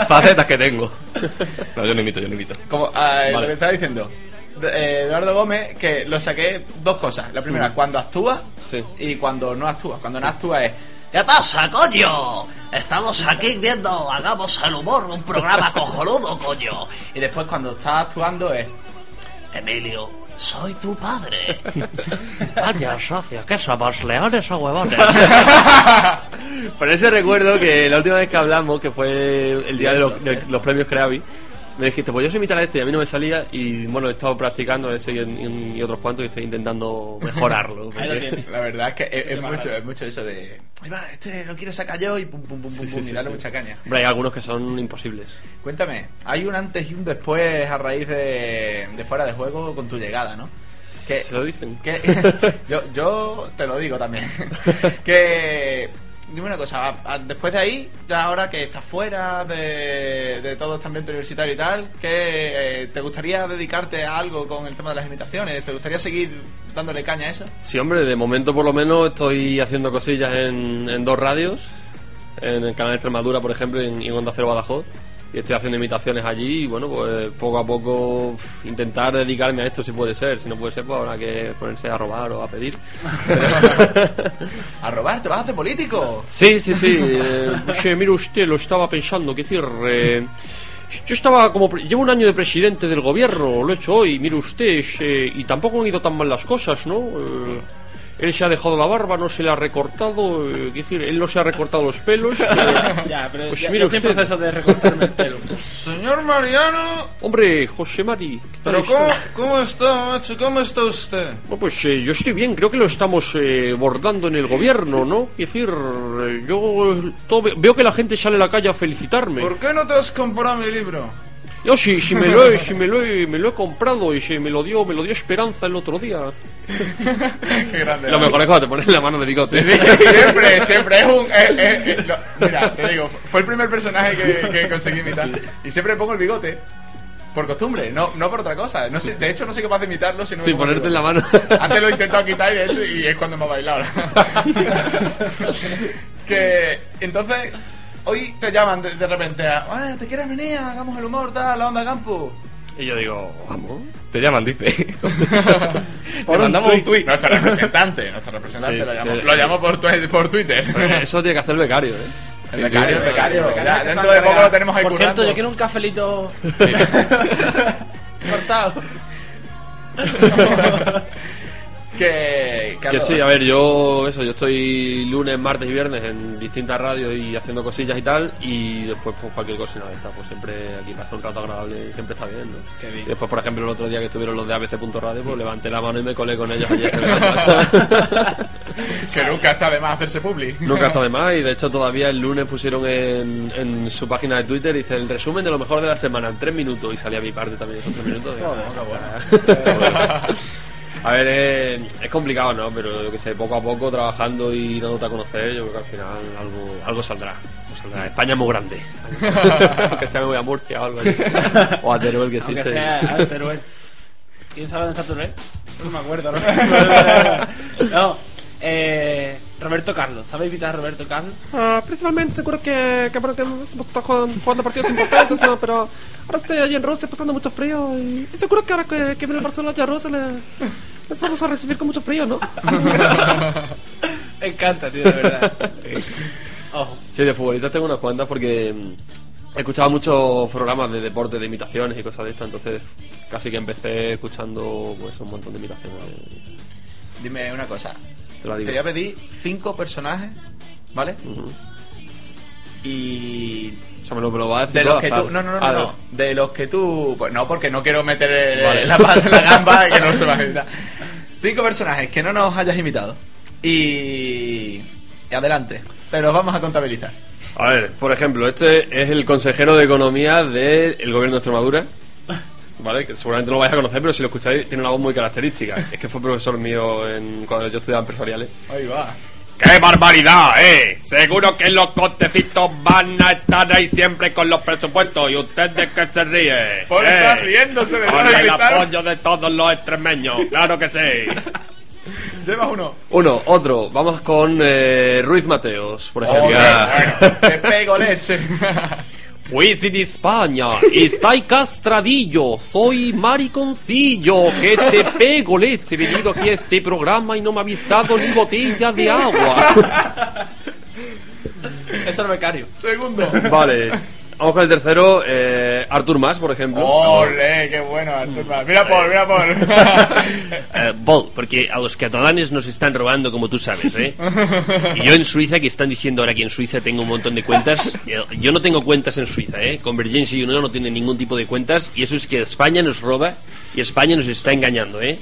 Facetas que tengo. No, yo no imito, yo no imito. Como lo Vale. que estaba diciendo. Eh, Eduardo Gómez, que lo saqué dos cosas. La primera, cuando actúa Sí. y cuando no actúa. Cuando no actúa es. ¿Qué pasa, coño? Estamos aquí viendo Hagamos el humor, un programa cojonudo, coño. Y después cuando está actuando es. Emilio, soy tu padre. (laughs) Vaya, socio, que somos leones o huevones. Por eso recuerdo que la última vez que hablamos, que fue el día de los, de los premios Creavi, me dijiste, pues yo soy imitar a este y a mí no me salía y bueno, he estado practicando ese y, y- y otros cuantos y estoy intentando mejorarlo. (laughs) porque- La verdad es que es, es mucho, es mucho eso de. Ahí va, este lo quiero sacar yo y pum, pum, pum, Sí, pum, sí, pum, sí, y darle sí. mucha caña. Hay algunos que son imposibles. Cuéntame, hay un antes y un después a raíz de, de fuera de juego con tu llegada, ¿no? Que, Se lo dicen. que- (laughs) yo, yo te lo digo también. (laughs) que. Dime una cosa, después de ahí, ya ahora que estás fuera de, de todo este ambiente universitario y tal, que eh, ¿te gustaría dedicarte a algo con el tema de las imitaciones? ¿Te gustaría seguir dándole caña a eso? Sí, hombre, de momento por lo menos estoy haciendo cosillas en, en dos radios, en el canal Extremadura, por ejemplo, y en, en Onda Cero Badajoz. Y estoy haciendo imitaciones allí y bueno, pues poco a poco intentar dedicarme a esto si puede ser. Si no puede ser, pues habrá que ponerse a robar o a pedir. (laughs) ¿A robar? ¿Te vas a hacer político? Sí, sí, sí. eh, mire usted, lo estaba pensando, que decir, eh, yo estaba como... Llevo un año de presidente del gobierno, lo he hecho hoy, mire usted, eh, y tampoco han ido tan mal las cosas, ¿no? Eh, él se ha dejado la barba, no se le ha recortado, eh, decir, él no se ha recortado los pelos. (laughs) eh, Ya, pero pues ya- mire yo siempre usted. eso de recortarme el pelo. (laughs) Señor Mariano, Hombre, José Mati. ¿qué tal pero está? ¿cómo, ¿cómo está, macho? ¿Cómo está usted? Bueno, pues eh, yo estoy bien, creo que lo estamos eh, bordando en el gobierno, ¿no? Es decir, eh, yo todo- veo que la gente sale a la calle a felicitarme. ¿Por qué no te has comprado mi libro? Yo si, si me lo he, si me lo he, me lo he comprado y si me lo dio, me lo dio Esperanza el otro día. (laughs) Qué grande. Lo mejor es cuando te pones la mano de bigote. siempre, siempre es un. eh, eh, eh, lo- mira, te digo, fue el primer personaje que, que conseguí imitar. Y siempre pongo el bigote. Por costumbre, no, no por otra cosa. No sé, De hecho, no soy capaz de imitarlo si no Sí, el ponerte en la mano. (laughs) Antes lo he intentado quitar y de hecho, y es cuando me ha bailado. (laughs) que entonces, hoy te llaman de, de repente a. "Ah, ¿Te quieres venir? Hagamos el humor, tal, la onda campo. Y yo digo, vamos. Te llaman, dice. (laughs) Le mandamos un tuit. Nuestro representante, nuestro representante Sí, lo, sí. llamó, lo llamó por, tu- por Twitter. Eso tiene que hacer el becario, ¿eh? El becario, el becario. Sí, Ya, que dentro de poco lo tenemos ahí Por cierto, yo quiero un cafelito (laughs) cortado. (laughs) Que, Que sí, a ver, yo eso, yo estoy lunes, martes y viernes en distintas radios y haciendo cosillas y tal, y después pues cualquier cosa de esta, pues siempre aquí pasa un rato agradable, siempre está bien, ¿no? Qué bien. Y después, por ejemplo, el otro día que estuvieron los de ABC.radio, pues levanté la mano y me colé con ellos allí a hacer cosas. (laughs) Que nunca está de más hacerse publi. (laughs) Nunca está de más y de hecho todavía el lunes pusieron en, en su página de Twitter dice el resumen de lo mejor de la semana en tres minutos y salía mi parte también esos tres minutos. (laughs) A ver, eh, es complicado, ¿no? Pero yo que sé, poco a poco trabajando y dándote a conocer, yo creo que al final algo, algo saldrá. España es muy grande. (laughs) Aunque sea me voy a Murcia o algo así. (laughs) O a Teruel que Aunque existe. sea ah, Teruel. ¿Quién sabe dónde está Teruel? No me acuerdo. No, (laughs) no eh, Roberto Carlos. ¿Sabéis imitar a Roberto Carlos? Ah, principalmente seguro que, que, bueno, que hemos estado jugando, partidos importantes, ¿no? Pero ahora estoy allí en Rusia pasando mucho frío y, y seguro que ahora que, que viene el Barcelona allá a Rusia le, les vamos a recibir con mucho frío, ¿no? (laughs) Me encanta, tío, de verdad. Ojo. Sí, de futbolistas tengo unas cuantas porque mm, he escuchado muchos programas de deporte, de imitaciones y cosas de estas, entonces casi que empecé escuchando pues un montón de imitaciones. Dime una cosa. Te la digo. Te voy a pedir cinco personajes, ¿vale? Y. O sea, me lo, me lo va a decir De los que tú. No, no, no, Ah, no. De los que tú. Pues no, porque no quiero meter Vale. la pata en la gamba y que no se va a imitar. Cinco personajes que no nos hayas imitado. Y. y adelante. Te los vamos a contabilizar. A ver, por ejemplo, este es el consejero de Economía del gobierno de Extremadura. ¿Vale? Que seguramente no lo vais a conocer, pero si lo escucháis, tiene una voz muy característica. (laughs) Es que fue profesor mío en, cuando yo estudiaba empresariales. Ahí va. ¡Qué barbaridad, eh! Seguro que los contecitos van a estar ahí siempre con los presupuestos y ustedes que se ríen. Por eh. estar riéndose de Con el apoyo de todos los extremeños, claro que sí. (laughs) Llevas uno. Uno, otro, vamos con eh, Ruiz Mateos, por ejemplo. Bueno, (laughs) te pego leche. Juiz de España, estáis castradillo, soy mariconcillo, que te pego leche, he venido aquí a este programa y no me habéis dado ni botella de agua. Eso es becario. Segundo. Vale. Vamos con el tercero, eh, Artur Mas, por ejemplo. ¡Ole! ¡Qué bueno, Artur Mas! Mira Paul, mira Paul. (laughs) Eh, Paul, porque a los catalanes nos están robando, como tú sabes, ¿eh? Y yo en Suiza, que están diciendo ahora que en Suiza tengo un montón de cuentas, eh, yo no tengo cuentas en Suiza, ¿eh? Convergencia y Unión no tiene ningún tipo de cuentas, y eso es que España nos roba y España nos está engañando, ¿eh?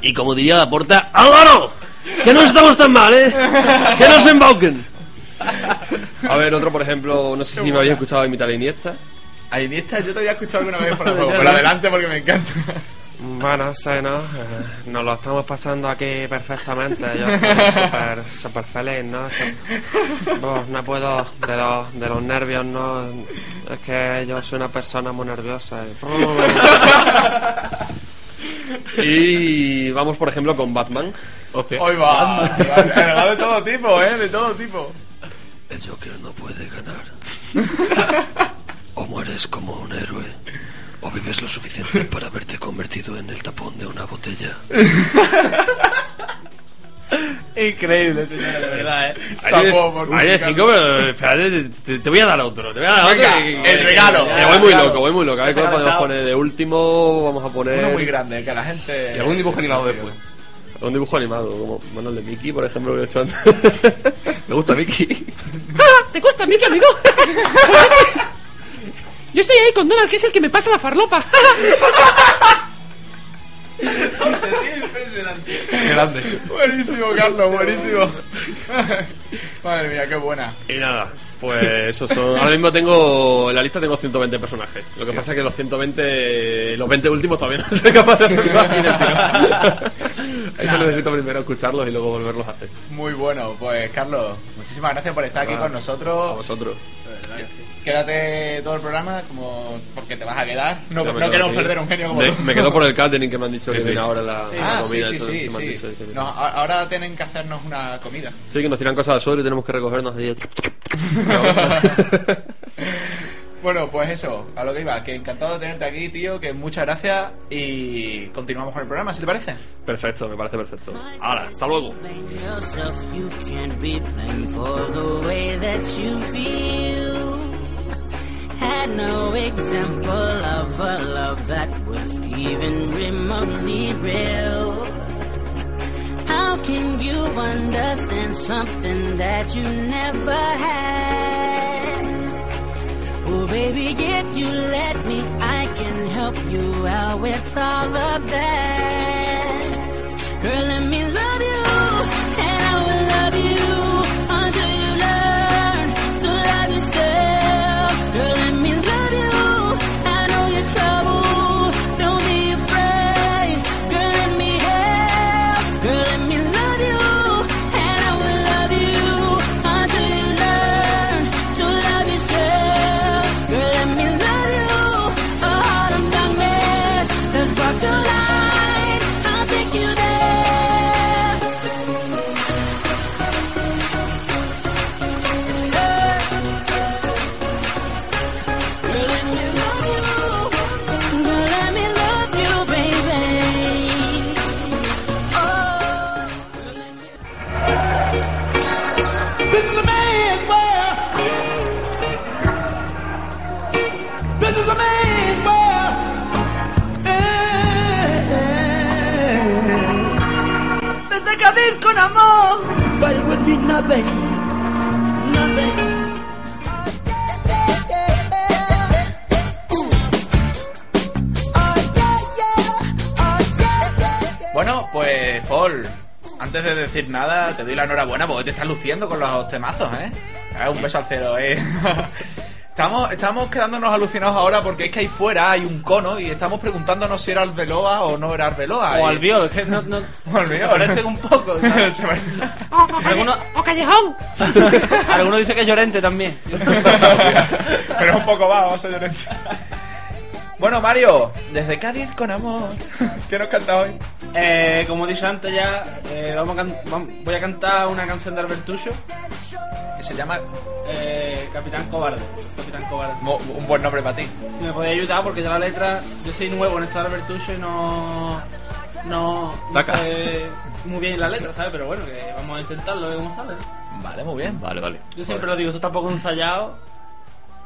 Y como diría la porta, ¡Álvaro! Que no estamos tan mal, ¿eh? Que no se embauquen. A ver, otro, por ejemplo, no sé si me habéis escuchado imitar a Iniesta. A Iniesta yo te había escuchado alguna vez (laughs) por el juego, pero adelante porque me encanta. Bueno, sí, ¿no? Eh, nos lo estamos pasando aquí perfectamente. Yo estoy (laughs) súper, súper feliz, ¿no? Es que, oh, no puedo de los, de los nervios, ¿no? Es que yo soy una persona muy nerviosa. y- (laughs) Y vamos, por ejemplo, con Batman. Hoy va. De todo tipo, ¿eh? De todo tipo. El Joker no puede ganar. (laughs) O mueres como un héroe, o vives lo suficiente para haberte convertido en el tapón de una botella. (laughs) Increíble, señora, de verdad, ¿eh? Hay de cinco, pero espérate, te, te voy a dar otro. Te voy a dar Venga, otro. el regalo. Voy muy loco, voy muy loco. A ver cuál podemos poner de último. Vamos a poner. Uno muy grande, que la gente. Y algún dibujo animado después. Un dibujo animado, como Manuel de Mickey, por ejemplo, que he hecho antes. (laughs) Me gusta Mickey. (laughs) ¡Ah! ¿Te gusta Mickey, amigo? (laughs) Yo estoy ahí con Donald, que es el que me pasa la farlopa. Grande. Buenísimo, Carlos, buenísimo. Madre mía, qué buena. Y nada, pues esos son. (laughs) Ahora mismo tengo. En la lista tengo 120 personajes. Lo que pasa es que los 120. Los 20 últimos todavía no soy capaz de hacer tirón. (laughs) Eso necesito primero escucharlos y luego volverlos a hacer. Muy bueno, pues Carlos, muchísimas gracias por estar aquí con nosotros. A vosotros. Quédate todo el programa como porque te vas a quedar. No, no quedo queremos perder un genio como me, tú. me quedo por el catering que me han dicho Sí, que sí. viene ahora la, la Ah, comida. sí, sí, eso sí. No, ahora tienen que hacernos una comida. Sí, que nos tiran cosas al suelo y tenemos que recogernos ahí. (laughs) (laughs) Bueno, pues eso, a lo que iba, que encantado de tenerte aquí, tío, que muchas gracias y continuamos con el programa, si te parece. Perfecto, me parece perfecto. Ahora, hasta luego. Had no example of a love that was even remotely real. How can you understand something that you never had? Oh, baby, if you let me, I can help you out with all of that. Girl, let me te doy la enhorabuena porque te estás luciendo con los temazos, ¿eh? Un beso al cielo, ¿eh? (laughs) Estamos, estamos quedándonos alucinados ahora porque es que ahí fuera hay un cono y estamos preguntándonos si era Arbeloa o no era Arbeloa. O y- Albiol, es que no, no (laughs) se parecen un poco. (laughs) ¿sabes? Se pare- ¡O, o calle- Alguno- o callejón! Alguno dice que es Llorente también. Pero un poco vamos a llorar. Bueno, Mario, desde Cádiz con amor. ¿Qué nos canta hoy? Eh, como he dicho antes ya, eh, vamos a can- vam- voy a cantar una canción de Albertucho. Que se llama eh, Capitán Cobarde. Capitán Cobarde. Mo- un buen nombre para ti. Si me podéis ayudar porque ya la letra, yo soy nuevo en esto de Albertucho y no... No, no sé muy bien la letra, ¿sabes? Pero bueno, que vamos a intentarlo, a ver cómo sale. Vale, muy bien. Vale, vale. Yo siempre lo digo, esto está poco ensayado.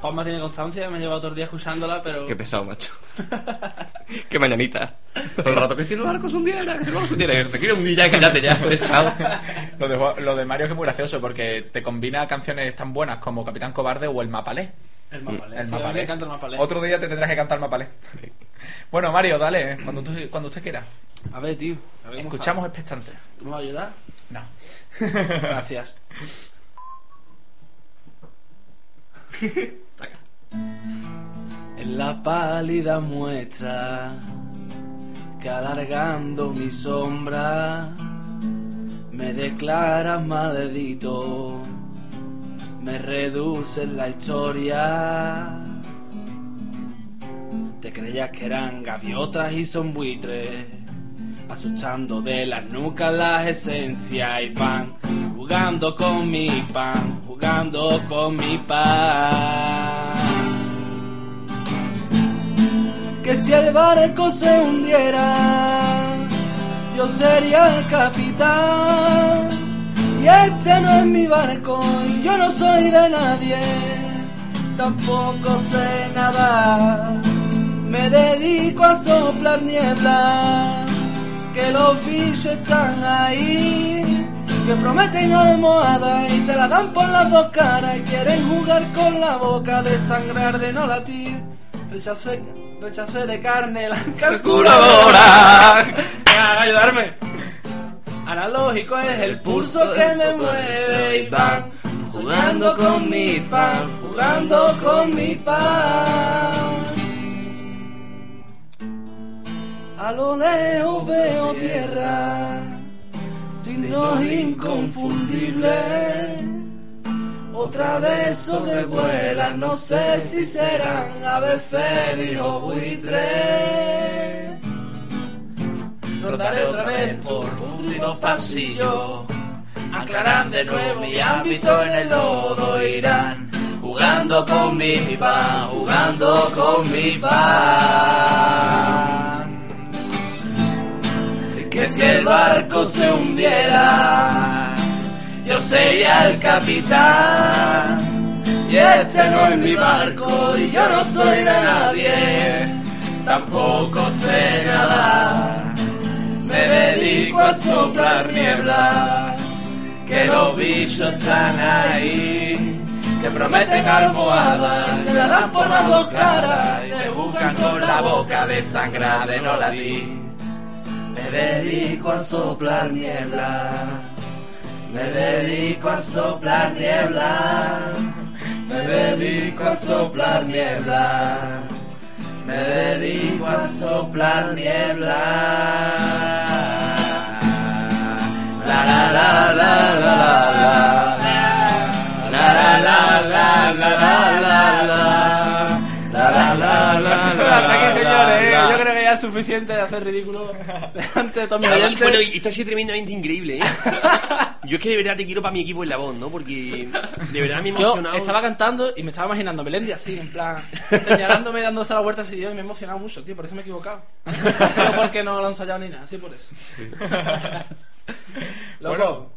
Juanma tiene constancia, me he llevado todo el día escuchándola, pero... Qué pesado, macho. (laughs) Qué mañanita. Todo el rato que si los barcos hundieran, que si los barcos hundieran. Se quiere hundir ya, cállate (laughs) ya, pesado. Lo de, lo de Mario que es muy gracioso porque te combina canciones tan buenas como Capitán Cobarde o El Mapalé. El Mapalé. El Sí, Mapalé. el Mapalé. Otro día te tendrás que cantar Mapalé. Bueno, Mario, dale, eh, cuando, tú- cuando usted quiera. A ver, tío. a ver cómo Escuchamos expectantes. ¿Me va a ayudar? No. (laughs) Gracias. En la pálida muestra que alargando mi sombra me declaras maldito, me reduces la historia. Te creías que eran gaviotas y son buitres, asustando de las nucas las esencias y pan, jugando con mi pan, jugando con mi pan. Que si el barco se hundiera, yo sería el capitán. Y este no es mi barco y yo no soy de nadie, tampoco sé nadar. Me dedico a soplar niebla, que los bichos están ahí, que prometen almohada y te la dan por las dos caras y quieren jugar con la boca, desangrar de no latir. Rechacé de carne la (laughs) calculadora. (laughs) Venga, ayudarme. Analógico es el pulso que me mueve y van soñando con mi pan, jugando con mi pan. A lo lejos veo tierra, signos inconfundibles. Otra vez sobrevuelan, no sé si serán aves fénix o buitres. Rodaré otra vez por putridos pasillos, aclaran de nuevo mi ámbito en el lodo, irán jugando con mi pan, jugando con mi pan. Que si el barco se hundiera, yo sería el capitán. Y este no es mi barco y yo no soy de nadie, tampoco sé nadar. Me dedico a soplar niebla, que los bichos están ahí, que prometen almohadas, te la dan por las dos caras y te buscan con la boca de sangra de no latir. Me dedico a soplar niebla. Me dedico a soplar niebla. Me dedico a soplar niebla. Me dedico a soplar niebla. La la la la la la la. La la la la la la la ya es suficiente de hacer ridículo delante de todos mis oyentes. Bueno, y esto ha sido tremendamente increíble, ¿eh? (laughs) Yo es que de verdad te quiero para mi equipo en la voz, ¿no? Porque de verdad me he Yo emocionado. estaba cantando y me estaba imaginando a Melendi así, en plan, señalándome, dándose la vuelta así yo y me he emocionado mucho, tío, por eso me he equivocado. (laughs) No solo porque no lo he ensayado ni nada, así por eso. (laughs) Loco, Bueno.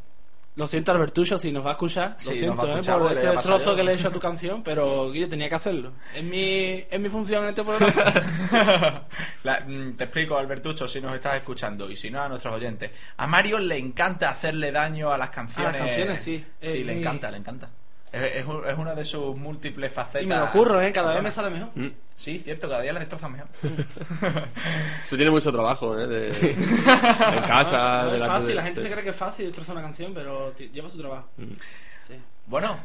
Lo siento Albertucho si nos va a escuchar, lo Sí, siento eh, por este destrozo que le he hecho a tu canción, pero yo tenía que hacerlo. Es mi, es mi función en este programa. (laughs) La- mm, te explico, Albertucho, si nos estás escuchando y si no a nuestros oyentes. A Mario le encanta hacerle daño a las canciones. A las canciones, sí. Sí, le mi- encanta, le encanta. Es, es un- es una de sus múltiples facetas. Y me lo curro, ¿eh? Cada vez me sale mejor. Mm. Sí, cierto, cada día le destrozan mejor. (laughs) Se tiene mucho trabajo, ¿eh? De, (laughs) en casa, No de es la fácil, la gente sí. se cree que es fácil destrozar una canción, pero lleva su trabajo. Sí. Bueno,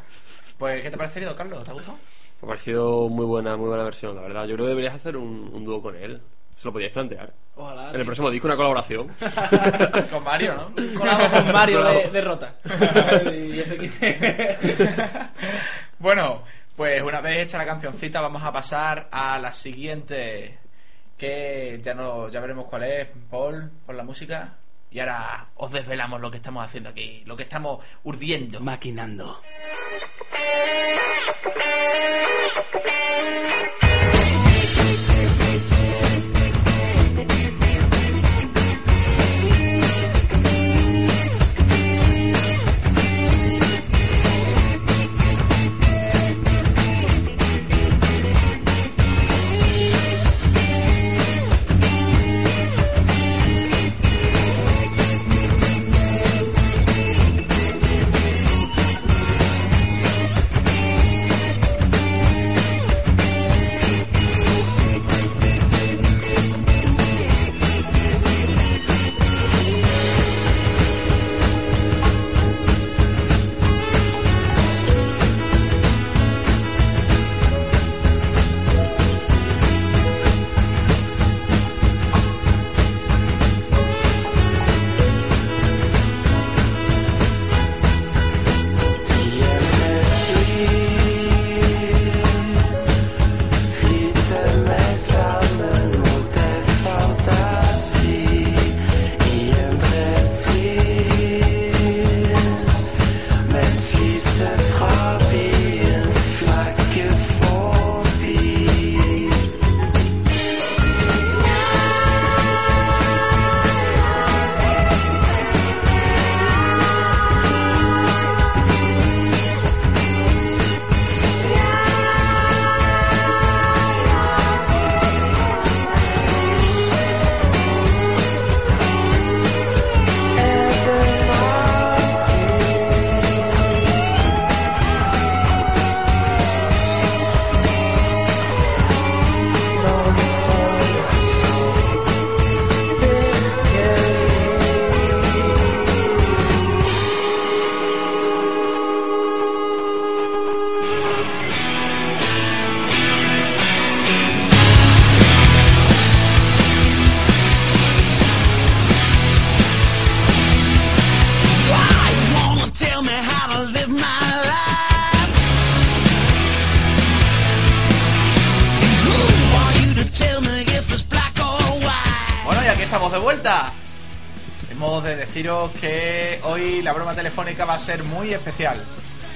pues ¿qué te ha parecido, Carlos? ¿Te ha gustado? Me ha parecido muy buena, muy buena versión, la verdad. Yo creo que deberías hacer un, un dúo con él. Se lo podíais plantear. Ojalá. En el próximo disco una colaboración. (laughs) con Mario, ¿no? Colabo con (laughs) Mario de, de Rota. (laughs) y. Bueno, pues una vez hecha la cancioncita vamos a pasar a la siguiente que ya no ya veremos cuál es, Paul, por la música. Y ahora os desvelamos lo que estamos haciendo aquí, lo que estamos urdiendo. Maquinando. Vuelta. Hemos de deciros que hoy la broma telefónica va a ser muy especial.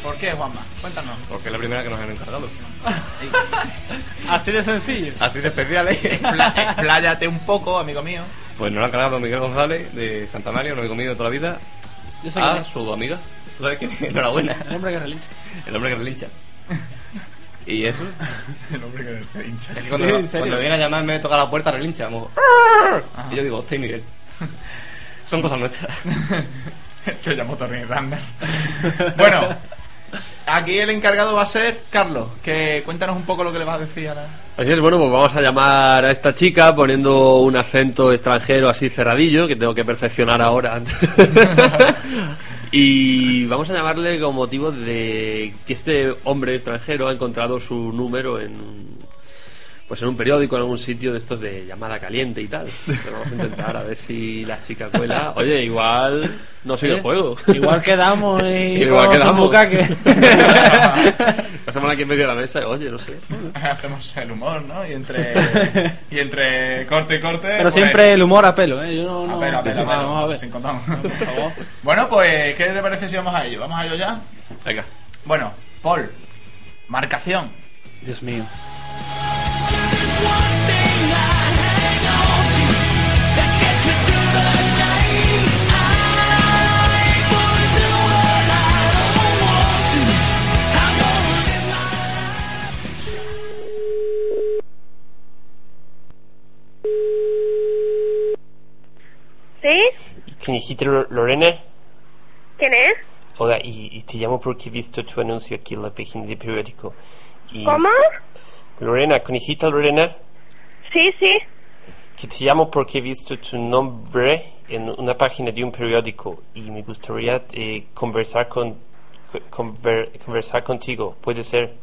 ¿Por qué, Juanma? Cuéntanos. Porque es la primera que nos han encargado. (laughs) Así de sencillo. Así de especial, ¿eh? Expla- expláyate un poco, amigo mío. Pues nos lo ha encargado Miguel González de Santa María, un amigo mío de toda la vida. Yo sé a su amiga. ¿Tú sabes quién? Enhorabuena. El hombre que relincha. El hombre que relincha. ¿Y eso? (laughs) El hombre que relincha. Es que cuando, Sí, cuando viene a llamarme me toca la puerta, relincha. como, Y yo digo, hostia, Miguel. (laughs) Son cosas nuestras. (laughs) que llamo Tony Randall. bueno, aquí el encargado va a ser Carlos. Que cuéntanos un poco lo que le vas a decir a la. Así es, bueno, pues vamos a llamar a esta chica poniendo un acento extranjero así cerradillo, que tengo que perfeccionar ahora. Y vamos a llamarle con motivo de que este hombre extranjero ha encontrado su número en pues en un periódico, en algún sitio de estos de llamada caliente y tal. Pero vamos a intentar a ver si la chica cuela. Oye, igual no sigue ¿Eh? el juego. Igual quedamos y (laughs) Igual quedamos. (laughs) Pasamos aquí en medio de la mesa y, oye, no sé. (laughs) Hacemos el humor, ¿no? Y entre, y entre corte y corte. Pero pues- siempre el humor a pelo, ¿eh? Yo no... no A pelo, a pelo, Sí, a pelo, Vamos a ver. sin condón. bueno, pues, ¿qué te parece si vamos a ello? ¿Vamos a ello ya? Venga. Bueno, Paul, marcación. Dios mío. Lo- Lorena, ¿Quién es? hola, y, y te llamo porque he visto tu anuncio aquí en la página de periódico. Y- ¿Cómo? Lorena, conejita Lorena, Sí, sí. que te llamo porque he visto tu nombre en una página de un periódico y me gustaría eh, conversar con co- conver- conversar contigo. ¿Puede ser?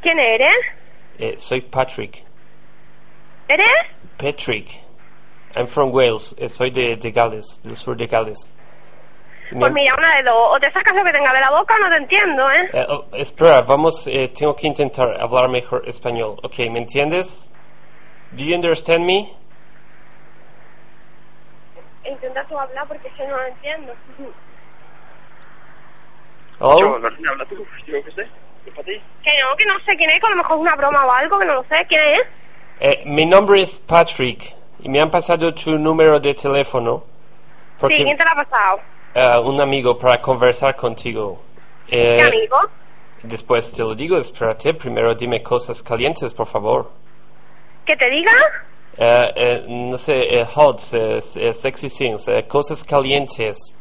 ¿Quién eres? Eh, soy Patrick. ¿Eres? Patrick. I'm from Wales. Eh, soy de, de Gales, del sur de Gales. Pues mira, una de dos. O te sacas lo que tenga de la boca o no te entiendo, ¿eh? Eh, oh, espera, vamos, eh, tengo que intentar hablar mejor español. Ok, ¿me entiendes? Do you understand me? Intenta tú hablar porque que no lo entiendo. Hello? Lorena, habla tú. Yo qué sé. ¿Es para ti? Que no, que no sé quién es, que a lo mejor es una broma o algo, que no lo sé. ¿Quién es? Eh, mi nombre es Patrick y me han pasado tu número de teléfono porque Sí, ¿quién te lo ha pasado? Eh, un amigo para conversar contigo. Eh, ¿Qué amigo? Después te lo digo, espérate, primero dime cosas calientes, por favor. ¿Que te diga? Eh, eh, no sé, hot, sexy things, cosas calientes.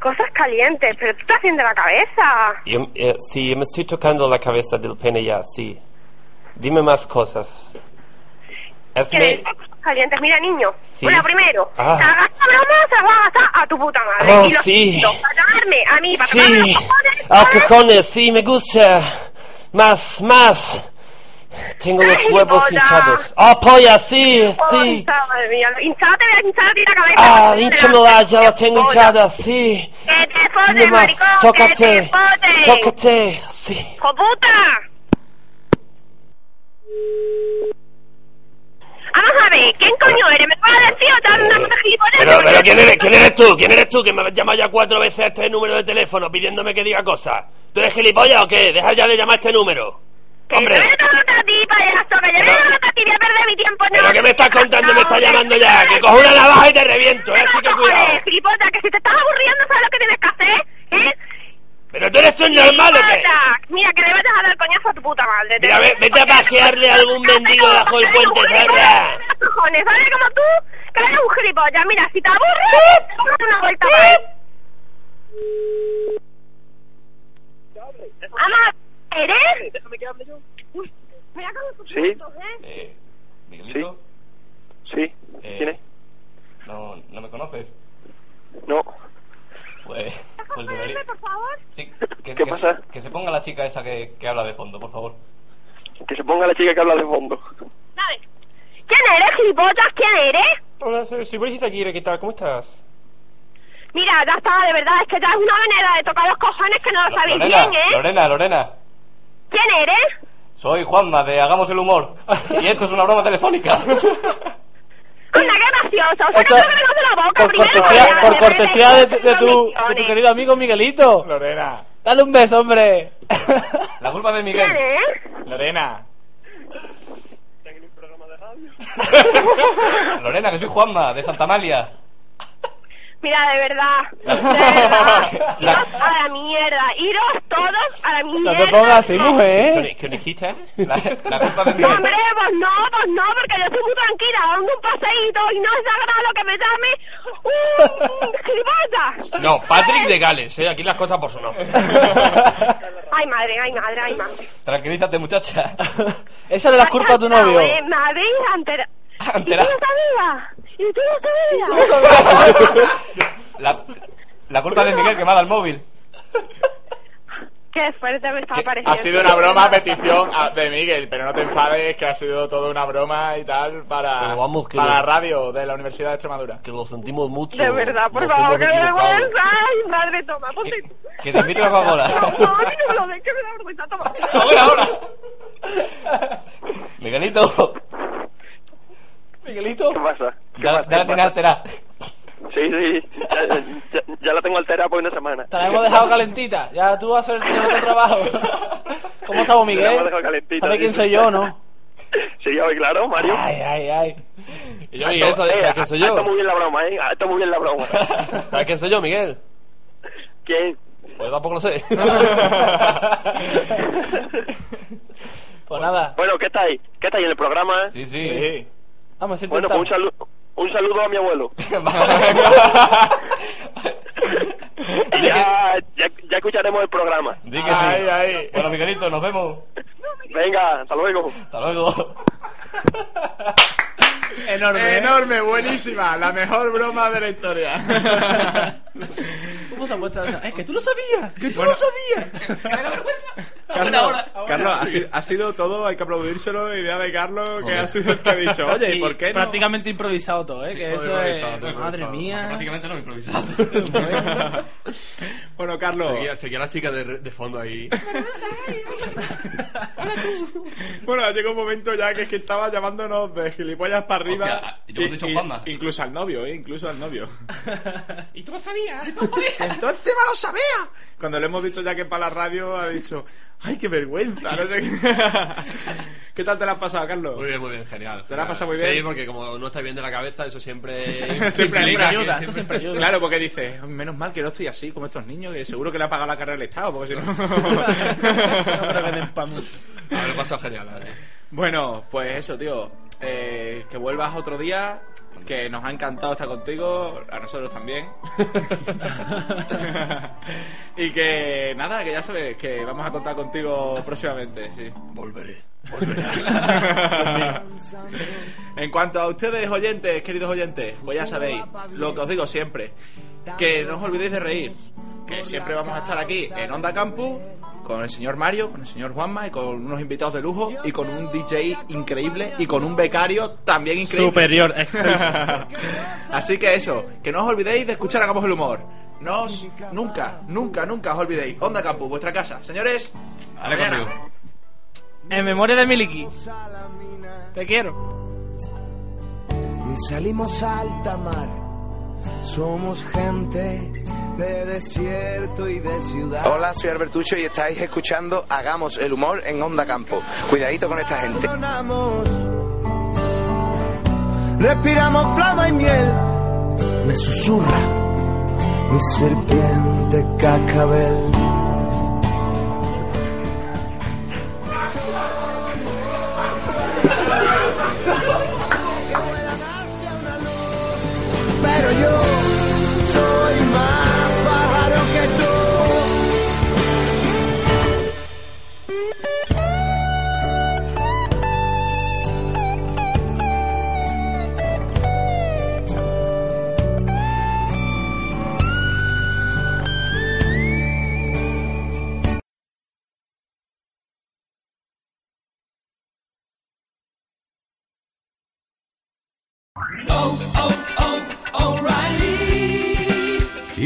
Cosas calientes, pero tú estás haciendo la cabeza. Yo, sí, me estoy tocando la cabeza del pene ya, sí. Dime más cosas. Hazme... calientes. Mira, niño. Sí. Una primero. Ah. Vas a tu puta madre. Oh, y sí. Para a mí, para Sí. los cojones, Ah, cojones, sí, me gusta. Más, más. Tengo los huevos polla. hinchados. Ah, polla, sí, sí. Oh, madre mía, hinchada te voy a hinchar a ti la cabeza. Ah, hinchamela, ya la tengo hinchada, sí. Que te más, maricón, tócate, que te fotes. tócate, sí. ¡Hijo puta! Vamos a ver, ¿quién coño eres? ¿Me puedes decir o te has dado una gilipollas? Pero, pero, ¿quién eres, ¿quién eres tú? ¿Quién eres tú que me has llamado ya cuatro veces a este número de teléfono pidiéndome que diga cosas? ¿Tú eres gilipollas o qué? Deja ya de llamar a este número. Que Hombre. yo no a ti, payaso, que yo no a ti, voy a perder mi tiempo. ¿Pero qué me estás contando? Me estás llamando ya. Que cojo una navaja y te reviento, ¿eh? Así que cuidado. Gilipollas, que si te estás aburriendo, ¿sabes lo que tienes que hacer? ¿Eh? ¿Pero tú eres un normal o qué? Mira, que le vayas a dar coñazo a tu puta madre. Mira, ve- vete a pajearle a algún mendigo bajo el puente, zorra. cojones, ¿sabes como tú? Que eres un gilipollas. Mira, si te aburres, te a dar una vuelta más. Vamos, ¿eres? Déjame que hable yo. Uy, mira cómo tus Sí. puntos, ¿eh? Eh, Miguelito, Sí. Eh, ¿Quién es? no, no me conoces. No. Pues, pues debería. por favor? Sí, que, ¿Qué que- pasa? Que se ponga la chica esa que, que habla de fondo, por favor. Que se ponga la chica que habla de fondo. Dale. ¿Quién eres, gilipollas? ¿Quién eres? Hola, soy, soy Brigitte Aguirre, ¿qué tal? ¿Cómo estás? Mira, ya está, de verdad, es que ya es una manera de tocar los cojones que no lo sabéis Lorena, bien, ¿eh? Lorena, Lorena. ¿Quién eres? Soy Juanma de Hagamos el Humor. (laughs) Y esto es una broma telefónica. (laughs) Qué gracioso. Eso- Sácate los de la boca Por primero, cortesía, por de cortesía de, repente, tu- de tu, de tu conexiones. querido amigo Miguelito. Lorena. Dale un beso, hombre. La culpa de ¿Quién Miguel. es? Lorena. (laughs) Lorena, que soy Juanma de Santa Amalia. Mira, de verdad, de verdad. (laughs) Iros a la mierda. Iros todos a la mierda. No te pongas así, mujer. ¿Qué dijiste? La, la culpa de No, hombre, pues no, pues no, porque yo estoy muy tranquila, dando un paseíto y no es agradable que me llame un gilipollas. No, Patrick de Gales, ¿eh? Aquí las cosas por su nombre. Ay, madre, ay, madre, ay, madre. Tranquilízate, muchacha. (laughs) Esa es la culpa de tu novio. Me habéis. Antera- ¿Y no sabías? ¿Y tú no sabías? (laughs) La, la culpa de Miguel que me ha dado el móvil. Qué fuerte me está pareciendo. Ha sido una broma a petición a- de Miguel, pero no te enfades que ha sido toda una broma y tal para, Pero vamos, que para lo- la radio de la Universidad de Extremadura. Que lo sentimos mucho. De verdad, por Nos favor, hemos que me da equivocado. vergüenza. Ay, madre, toma, ponte tú. Que te invito a la Coca-Cola. No, a mí no me lo des, que me da vergüenza, toma. (laughs) Ahora, ahora. (laughs) Miguelito, Miguelito. ¿Qué pasa? ¿Qué ya, pasa? ya la ¿Qué tienes alterada. Sí, sí. Ya, ya- ya la tengo alterada por una semana. Te la hemos dejado calentita. Ya tú vas a hacer tu trabajo. (laughs) ¿Cómo estamos, Te la Miguel? hemos dejado calentita, ¿Sabes quién soy yo, no? (laughs) Sí, hoy, claro, Mario. Ay, ay, ay. Y yo, Miguel, ¿sabes, Eh, sabes quién soy yo? muy bien la broma, ¿eh? Estado muy bien la broma. (laughs) ¿Sabes quién soy yo, Miguel? ¿Quién? Pues tampoco lo sé. Pues nada. Bueno, ¿qué estáis? ¿Qué estáis en el programa? Sí, Sí. sí. Vamos a Bueno, intentar. pues un saludo, un saludo a mi abuelo. (laughs) Ya, ya, ya escucharemos el programa. Di que Ay, sí. ay. Bueno, Miguelito, nos vemos. Venga, hasta luego. Hasta luego. (laughs) Enorme. ¿eh? Enorme, buenísima. La mejor broma de la historia. (laughs) ¿Cómo se ha puesto? Es que tú lo sabías. Que tú Bueno. lo sabías. Carlos, Carlos ha, sido, ha sido todo, hay que aplaudírselo. Idea de Carlos, que ha sido el que ha dicho, (laughs) oye, ¿y Y por qué no? Prácticamente improvisado todo, ¿eh? que todo eso es... Madre mía. Prácticamente no improvisado. (laughs) Bueno, Carlos. Seguía, seguía la chica de, de fondo ahí. (laughs) Bueno, llegó un momento ya que es que estaba llamándonos de gilipollas para arriba. Hostia, yo me he dicho Y- y-. Incluso al novio, ¿eh? Incluso al novio. ¿Y tú lo sabías? Entonces me lo sabía. Cuando le hemos dicho ya que para la radio, ha dicho, ay, qué vergüenza. No sé qué. (laughs) ¿Qué tal te la has pasado, Carlos? Muy bien, muy bien, genial. ¿Te la has pasado muy Sí, bien? porque como no está bien de la cabeza, eso siempre... (laughs) Siempre ayuda, que eso siempre ayuda. Claro, porque dices, menos mal que no estoy así como estos niños, que seguro que le ha pagado la carrera del Estado, porque si no. (laughs) No creo que den pa' mucho. A ver, lo he pasado genial, la verdad. Bueno, pues eso, tío. Eh, que vuelvas otro día. Que nos ha encantado estar contigo. A nosotros también. (laughs) y que nada, que ya sabes que vamos a contar contigo próximamente. Sí. Volveré. (laughs) en cuanto a ustedes, oyentes, queridos oyentes, pues ya sabéis lo que os digo siempre. Que no os olvidéis de reír. Que siempre vamos a estar aquí en Onda Campus con el señor Mario, con el señor Juanma y con unos invitados de lujo y con un DJ increíble y con un becario también increíble. Superior, (laughs) excelso. Así que eso, que no os olvidéis de escuchar Hagamos el Humor. No os, nunca, nunca, nunca os olvidéis. Onda Campus, vuestra casa. Señores, Dale conmigo. En memoria de Miliki. Te quiero. Y salimos a alta mar. Somos gente de desierto y de ciudad. Hola, soy Albertucho y estáis escuchando Hagamos el humor en Onda Campo. Cuidadito con esta gente. Respiramos flama y miel. Me susurra mi serpiente cacabel. Pero yo